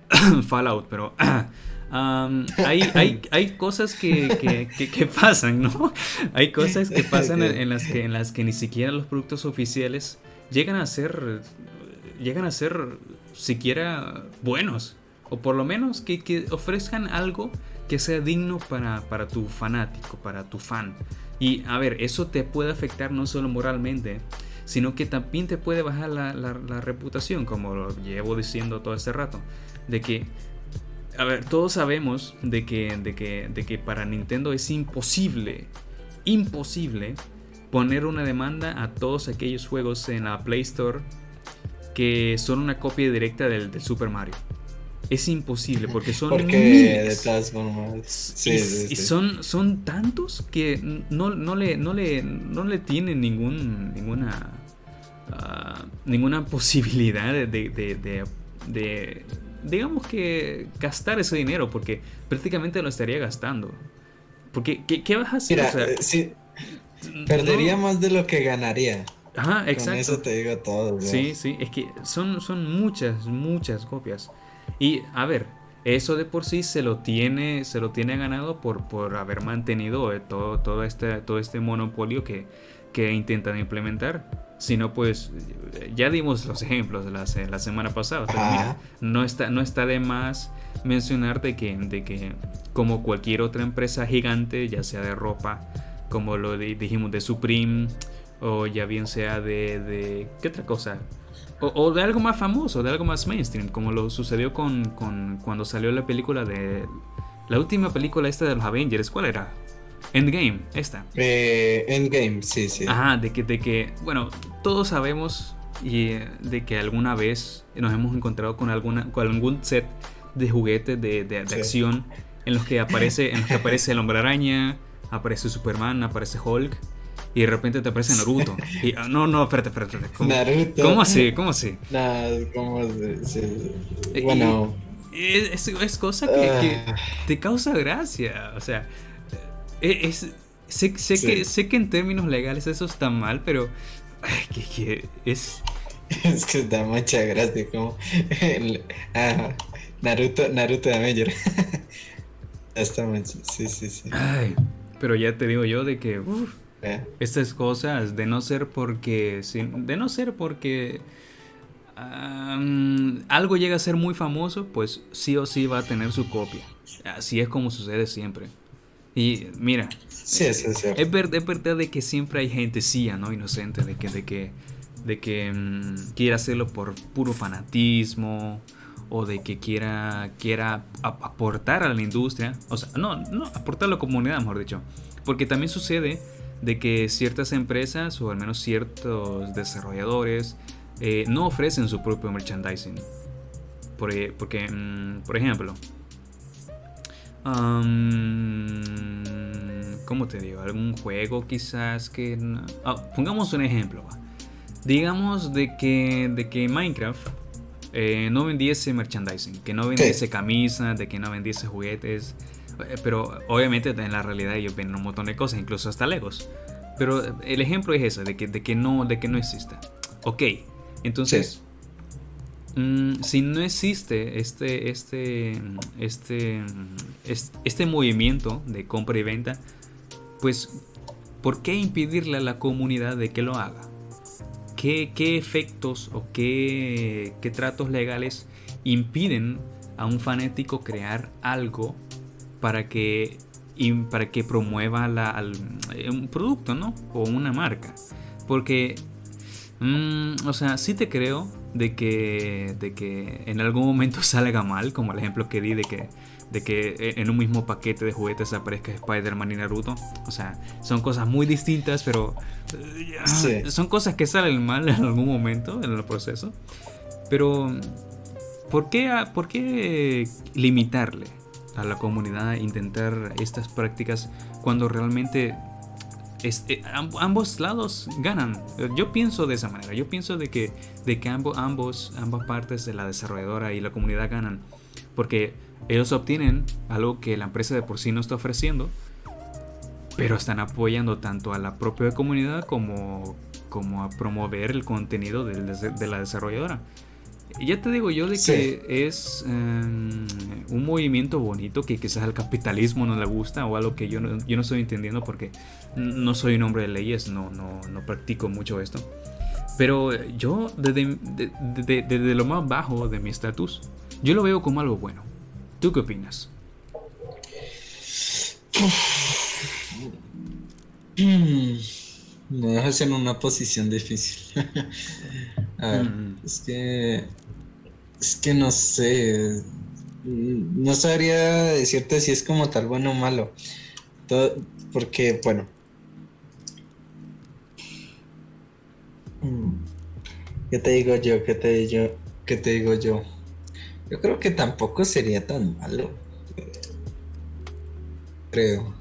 Fallout, pero hay, hay, hay, cosas que, que, pasan, ¿no? Hay cosas que pasan en, las que, en las que ni siquiera los productos oficiales llegan a ser, llegan a ser siquiera buenos. O por lo menos que, que ofrezcan algo que sea digno para, para tu fanático, para tu fan. Y a ver, eso te puede afectar no solo moralmente, sino que también te puede bajar la, reputación, como lo llevo diciendo todo este rato, de que, a ver, todos sabemos de que, de que, de que para Nintendo es imposible, imposible poner una demanda a todos aquellos juegos en la Play Store que son una copia directa del, Super Mario. Es imposible porque son miles. y, son, son tantos que no, no, le, no, le, no le tienen ningún, ninguna Ah, ninguna posibilidad de, de, digamos que, gastar ese dinero, porque prácticamente lo estaría gastando. Porque, ¿qué, vas a hacer? Eh, perdería más de lo que ganaría. Ajá, exacto. Con eso te digo todo. Sí, sí, es que son, son muchas, muchas copias. Y a ver, eso de por sí se lo tiene, se lo tiene ganado por, por haber mantenido eh, todo, todo, este, todo este monopolio que, que intentan implementar. Si no, pues ya dimos los ejemplos la, la semana pasada. no está, no está de más mencionar de que, de que como cualquier otra empresa gigante, ya sea de ropa, como lo dijimos de Supreme, o ya bien sea de, de ¿qué otra cosa? O, de algo más famoso, de algo más mainstream, como lo sucedió con, con, cuando salió la película de... La última película esta de los Avengers, ¿cuál era? Endgame, esta. Eh, Endgame, sí, sí. Ajá, de que, de que, bueno, todos sabemos y eh, de que alguna vez nos hemos encontrado con, alguna, con algún set de juguetes de, de, acción en los que aparece, en los que aparece el hombre araña, aparece Superman, aparece Hulk y de repente te aparece Naruto. Y, ah, no, no, espérate, espérate. ¿Cómo, Naruto. ¿Cómo así? ¿Cómo así? Nah, ¿cómo se, Bueno. Es, es, cosa que, ah. te causa gracia. O sea, e, es, sé, sé que, sé que en términos legales eso está mal, pero que, que es... Es que da mucha gracia como ah, Naruto, Naruto de Major. está mucho, sí, sí, sí. Ay, pero ya te digo yo de que eh. Estas cosas, de no ser porque. De no ser porque. algo llega a ser muy famoso, pues sí o sí va a tener su copia. Así es como sucede siempre. Y mira, es, verdad, de que siempre hay gente sí, ¿no? Inocente, de que, de que, de que mm, quiera hacerlo por puro fanatismo o de que quiera, quiera aportar a la industria. O sea, no, no, aportar a la comunidad, mejor dicho. Porque también sucede de que ciertas empresas o al menos ciertos desarrolladores eh, no ofrecen su propio merchandising. Por, e, porque, mm, por ejemplo, ¿cómo te digo? Algún juego quizás que... Ah, pongamos un ejemplo. Digamos de que, de que Minecraft eh, no vendiese merchandising, que no vendiese camisas, de que no vendiese juguetes. Eh, pero obviamente en la realidad ellos venden un montón de cosas, incluso hasta Legos. Pero el ejemplo es ese, de que, de que, no, de que no exista. Ok, entonces, mm, si no existe este, este, este, este, movimiento de compra y venta, pues, ¿por qué impedirle a la comunidad de que lo haga? ¿Qué, qué efectos o qué, qué tratos legales impiden a un fanático crear algo para que, para que promueva la, eh, un producto, ¿no? O una marca. Porque, mm, o sea, sí te creo de que, de que en algún momento salga mal, como el ejemplo que di de que, de que en un mismo paquete de juguetes aparezca Spider-Man y Naruto. O sea, son cosas muy distintas, pero eh, son cosas que salen mal en algún momento en el proceso. Pero, ¿por qué, ¿por qué limitarle? A la comunidad intentar estas prácticas cuando realmente eh, ambos lados ganan. Yo pienso de esa manera. Yo pienso de que, de que ambos, ambas partes de la desarrolladora y la comunidad ganan. Porque ellos obtienen algo que la empresa de por sí no está ofreciendo. Pero están apoyando tanto a la propia comunidad como, como a promover el contenido de la desarrolladora. Ya te digo yo de que es em, un movimiento bonito que quizás al capitalismo no le gusta o algo que yo no, yo no estoy entendiendo porque no soy un hombre de leyes, no, no, no practico mucho esto. Pero yo desde, desde lo más bajo de mi estatus, yo lo veo como algo bueno. ¿Tú qué opinas? Me dejas en una posición difícil. A ver, mm. es que es que no sé. No sabría decirte si es como tal bueno o malo. porque, bueno. ¿Qué te digo yo? ¿Qué te digo yo? ¿Qué te digo yo? Yo creo que tampoco sería tan malo. Creo.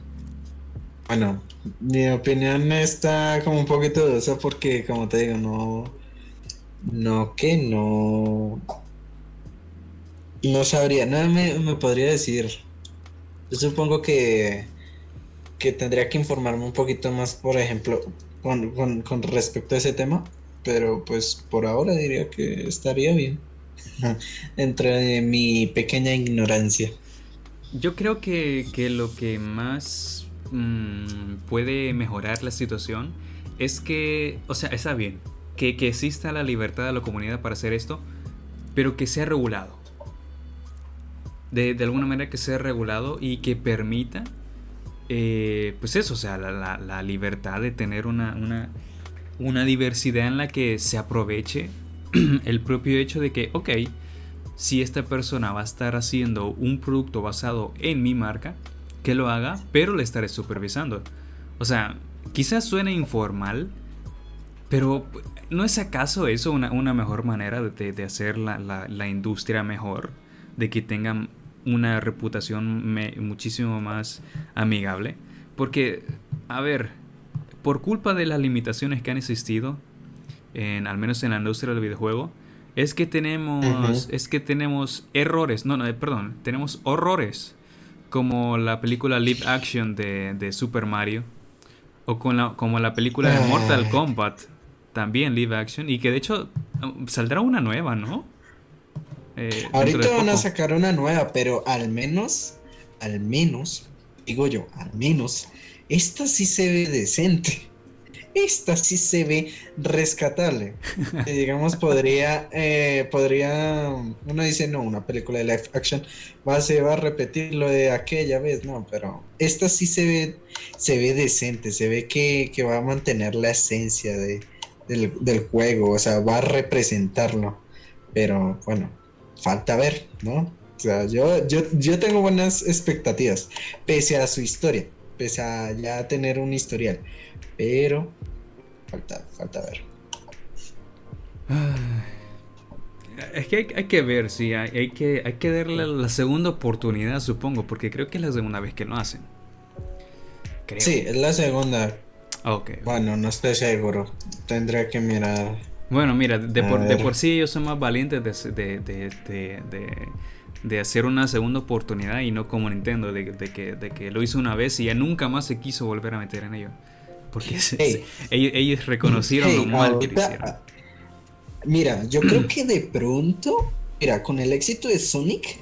Bueno, mi opinión está como un poquito dudosa porque, como te digo, no. No, que no no sabría, nada me, me podría decir. Yo supongo que, que tendría que informarme un poquito más, por ejemplo, con, respecto a ese tema. Pero pues por ahora diría que estaría bien. dentro de mi pequeña ignorancia. Yo creo que, lo que más mm, puede mejorar la situación es que, o sea, está bien, que, exista la libertad de la comunidad para hacer esto, pero que sea regulado. De, alguna manera que sea regulado y que permita, eh, pues eso, o sea, la, libertad de tener una, una, una diversidad en la que se aproveche el propio hecho de que, ok, si esta persona va a estar haciendo un producto basado en mi marca, que lo haga, pero le estaré supervisando. O sea, quizás suene informal, pero ¿no es acaso eso una, mejor manera de, hacer la, industria mejor? De que tengan una reputación muchísimo más amigable. Porque, a ver, por culpa de las limitaciones que han existido, en, al menos en la industria del videojuego, es que tenemos, es que tenemos errores, no, no, eh, perdón, tenemos horrores, como la película Live Action de, Super Mario, o con la, como la película de Mortal ah. Kombat, también Live Action, y que de hecho um, saldrá una nueva, ¿no? Eh, Ahorita van a sacar una nueva, pero al menos, al menos, digo yo, al menos, esta sí se ve decente esta sí se ve rescatable. digamos, podría, eh, podría, uno dice, no, una película de live action va, se va a repetir lo de aquella vez, no, pero esta sí se ve, se ve decente, se ve que, va a mantener la esencia de, del, juego, o sea, va a representarlo. Pero bueno, falta ver, ¿no? O sea, yo, yo, yo tengo buenas expectativas, pese a su historia, pese a ya tener un historial. Pero falta, falta ver. Es que hay, que ver, sí, hay, que, hay que darle la segunda oportunidad, supongo, porque creo que es la segunda vez que lo hacen. Sí, es la segunda. Ok. Bueno, no estoy seguro. Tendría que mirar. Bueno, mira, de, por, de por, sí ellos son más valientes de, de, hacer una segunda oportunidad y no como Nintendo, de, que, de que lo hizo una vez y ya nunca más se quiso volver a meter en ello. Porque ellos, reconocieron lo mal que hicieron. Mira, yo creo que de pronto, mira, con el éxito de Sonic,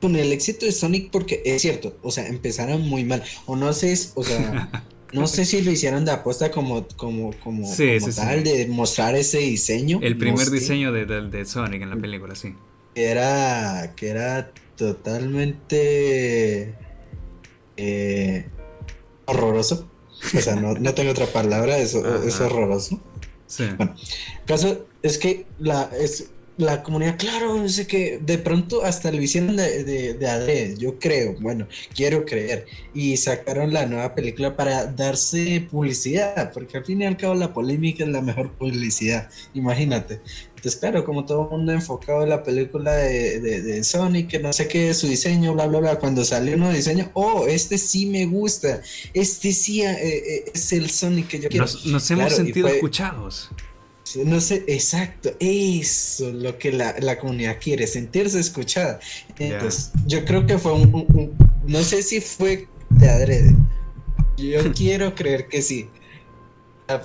con el éxito de Sonic, porque es cierto, o sea, empezaron muy mal. O no sé, o sea, no sé si lo hicieron de apuesta como, como, como, tal, de mostrar ese diseño. El primer diseño de, de, Sonic en la película, sí. Que era, que era totalmente eh, horroroso. O sea, no, tengo otra palabra, eso es horroroso. Sí. Bueno, el caso es que la, es, la comunidad, claro, sé que de pronto hasta lo hicieron de, de, yo creo, bueno, quiero creer, y sacaron la nueva película para darse publicidad, porque al fin y al cabo la polémica es la mejor publicidad, imagínate. Entonces, claro, como todo el mundo enfocado en la película de, de, Sonic, que no sé qué es su diseño, bla, bla, bla, cuando salió un nuevo diseño, oh, este sí me gusta, este sí eh, eh, es el Sonic que yo quiero. Nos, hemos sentido escuchados. No sé, exacto, eso lo que la, comunidad quiere, sentirse escuchada. Entonces, yo creo que fue un, no sé si fue de adrede. Yo quiero creer que sí.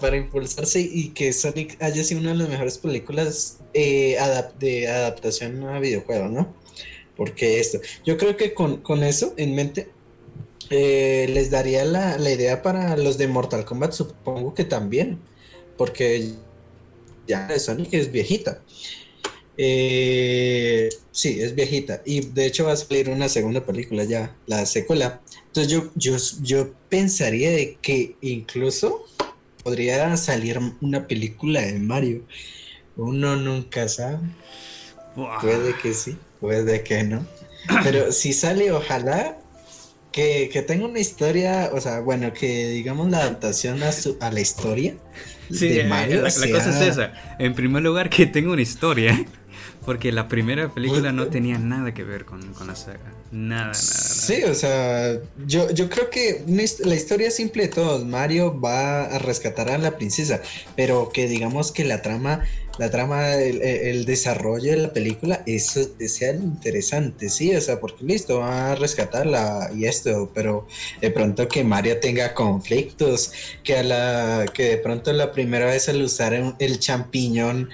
Para impulsarse y que Sonic haya sido una de las mejores películas eh, de adaptación a videojuego, ¿no? Porque esto, yo creo que con, eso en mente eh, les daría la, la idea para los de Mortal Kombat, supongo que también. Porque ya de Sonic es viejita. Eh, sí, es viejita. Y de hecho va a salir una segunda película ya, la secuela. Entonces yo, yo, yo pensaría de que incluso podría salir una película de Mario. Uno nunca sabe. Puede que sí, puede que no. Pero si sale, ojalá que, que, tenga una historia, o sea, bueno, que digamos la adaptación a, su, a la historia Sí, eh, la, cosa es esa. En primer lugar, que tengo una historia. Porque la primera película no tenía nada que ver con, la saga. Nada, nada, Sí, o sea, yo, yo creo que la historia simple de todos. Mario va a rescatar a la princesa. Pero que digamos que la trama la trama, el, desarrollo de la película, eso sea interesante, sí, o sea, porque listo, va a rescatarla y esto, pero de pronto que Mario tenga conflictos, que a la, que de pronto la primera vez al usar el champiñón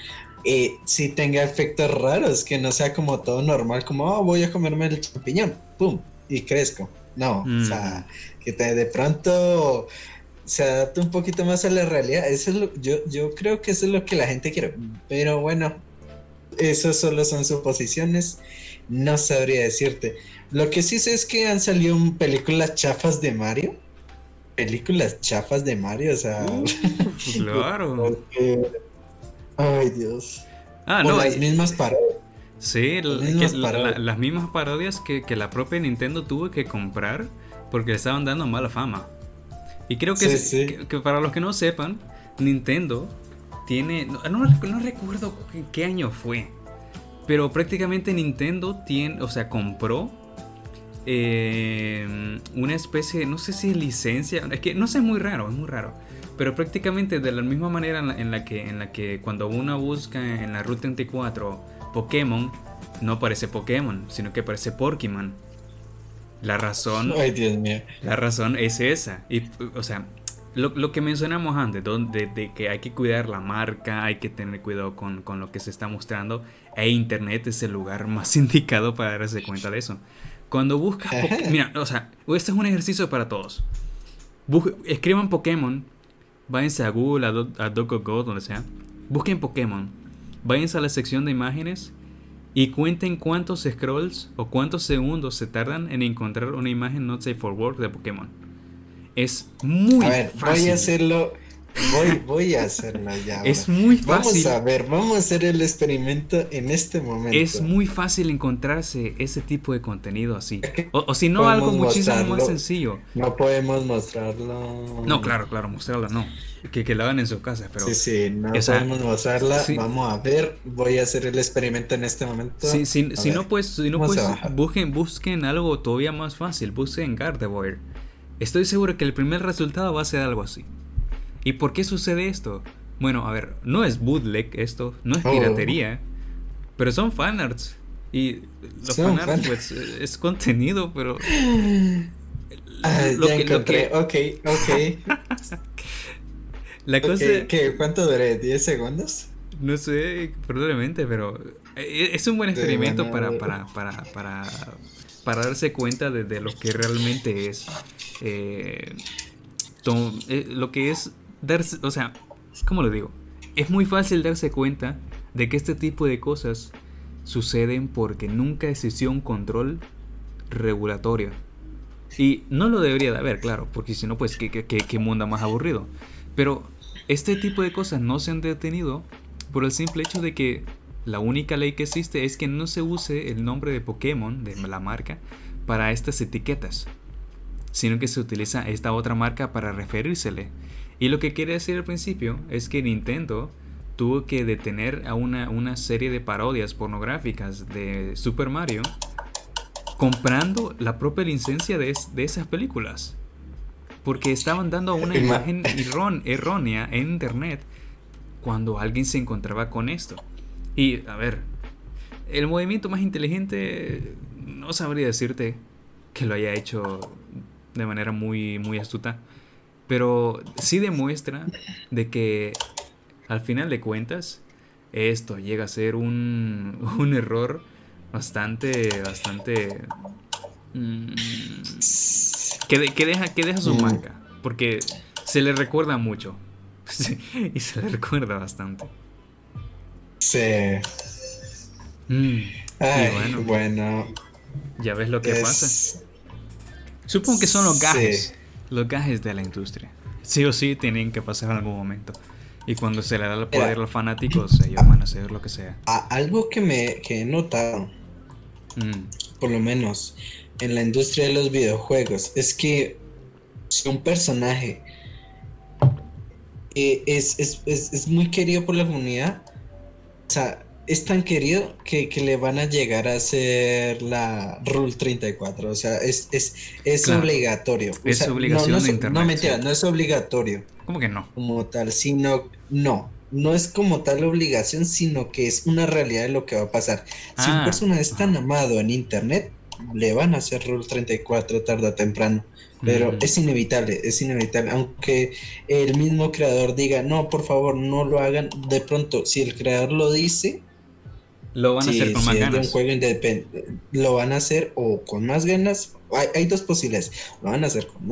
eh, sí tenga efectos raros, que no sea como todo normal, como oh, voy a comerme el champiñón, pum, y crezco. No, o sea, que de pronto se adapte un poquito más a la realidad. Eso es lo, yo, yo creo que eso es lo que la gente quiere. Pero bueno, eso solo son suposiciones. No sabría decirte. Lo que sí sé es que han salido películas chafas de Mario. Películas chafas de Mario, o sea. Uh, claro. Ay, Dios. Ah, no. Las mismas parodias. Sí, las mismas parodias que, la propia Nintendo tuvo que comprar porque le estaban dando mala fama. Y creo que, que, para los que no sepan, Nintendo tiene. No, no, recuerdo qué año fue. Pero prácticamente Nintendo tiene. O sea, compró. Eh, una especie. No sé si es licencia. Es que no sé, es muy raro, es muy raro. Pero prácticamente de la misma manera en la, que, en la que cuando uno busca en la Route 34 Pokémon, no parece Pokémon, sino que parece Pokémon. La razón. Ay, Dios mío. La razón es esa. Y, o sea, lo, que mencionamos antes, donde, de que hay que cuidar la marca, hay que tener cuidado con, con, lo que se está mostrando, e Internet es el lugar más indicado para darse cuenta de eso. Cuando buscas. Mira, o sea, este es un ejercicio para todos. escriban Pokémon váyanse a Google, a, DuckDuckGo, donde sea, busquen Pokémon, váyanse a la sección de imágenes y cuenten cuántos scrolls o cuántos segundos se tardan en encontrar una imagen not safe for work de Pokémon. Es muy a ver, Voy a hacerlo Voy, voy a hacerla ya. Es muy fácil. Vamos a ver, vamos a hacer el experimento en este momento. Es muy fácil encontrarse ese tipo de contenido así. O, si no, algo muchísimo más sencillo. No podemos mostrarlo. No, claro, claro, mostrarla no. Que, que la hagan en su casa, pero. Sí, sí, no podemos mostrarla. Vamos a ver, voy a hacer el experimento en este momento. Sí, si, no, pues, si no, pues, busquen, busquen algo todavía más fácil. Busquen Gardevoir. Estoy seguro que el primer resultado va a ser algo así. ¿Y por qué sucede esto? Bueno, a ver, no es bootleg esto, no es oh. piratería, pero son fanarts. Y los fanarts pues, es contenido, pero... Ah, lo ya que, encontré, ok, ok. La cosa... ¿Qué, ¿Cuánto duré? ¿10 segundos? No sé, probablemente, pero eh, es un buen experimento para, para, para, para, para darse cuenta de, lo que realmente es. Eh, eh, lo que es darse, o sea, ¿cómo lo digo? Es muy fácil darse cuenta de que este tipo de cosas suceden porque nunca existió un control regulatorio. Y no lo debería de haber, claro, porque si no, pues qué, qué, qué mundo más aburrido. Pero este tipo de cosas no se han detenido por el simple hecho de que la única ley que existe es que no se use el nombre de Pokémon, de la marca, para estas etiquetas, sino que se utiliza esta otra marca para referírsele. Y lo que quiere decir al principio es que Nintendo tuvo que detener a una, una serie de parodias pornográficas de Super Mario comprando la propia licencia de, de esas películas. Porque estaban dando una imagen errónea en internet cuando alguien se encontraba con esto. Y, a ver, el movimiento más inteligente no sabría decirte que lo haya hecho de manera muy, muy astuta. Pero sí demuestra de que al final de cuentas esto llega a ser un, un error bastante, bastante... Mm, que, deja, que deja su mm. marca. Porque se le recuerda mucho. y se le recuerda bastante. Sí. Mm, bueno, bueno, Ya ves lo que pasa. Supongo que son los gajes los gajes de la industria. Sí o sí tienen que pasar en algún momento. Y cuando se le da el poder a los fanáticos, ellos van a hacer lo que sea. algo que me que he notado, mm. por lo menos en la industria de los videojuegos, es que si un personaje eh, es, es, es, muy querido por la comunidad, o sea, es tan querido que, le van a llegar a hacer la Rule 34. O sea, es, es, es obligatorio. es obligación no, de internet. No, mentira, no es obligatorio. ¿Cómo que no? Como tal, sino. No, no es como tal obligación, sino que es una realidad de lo que va a pasar. Si un ah. personaje es tan amado en internet, le van a hacer Rule 34 tarde o temprano. Pero es inevitable, es inevitable. Aunque el mismo creador diga, no, por favor, no lo hagan. De pronto, si el creador lo dice, lo van a hacer con más ganas. Un juego lo van a hacer o con más ganas. Hay, hay, dos posibilidades. Lo van a hacer con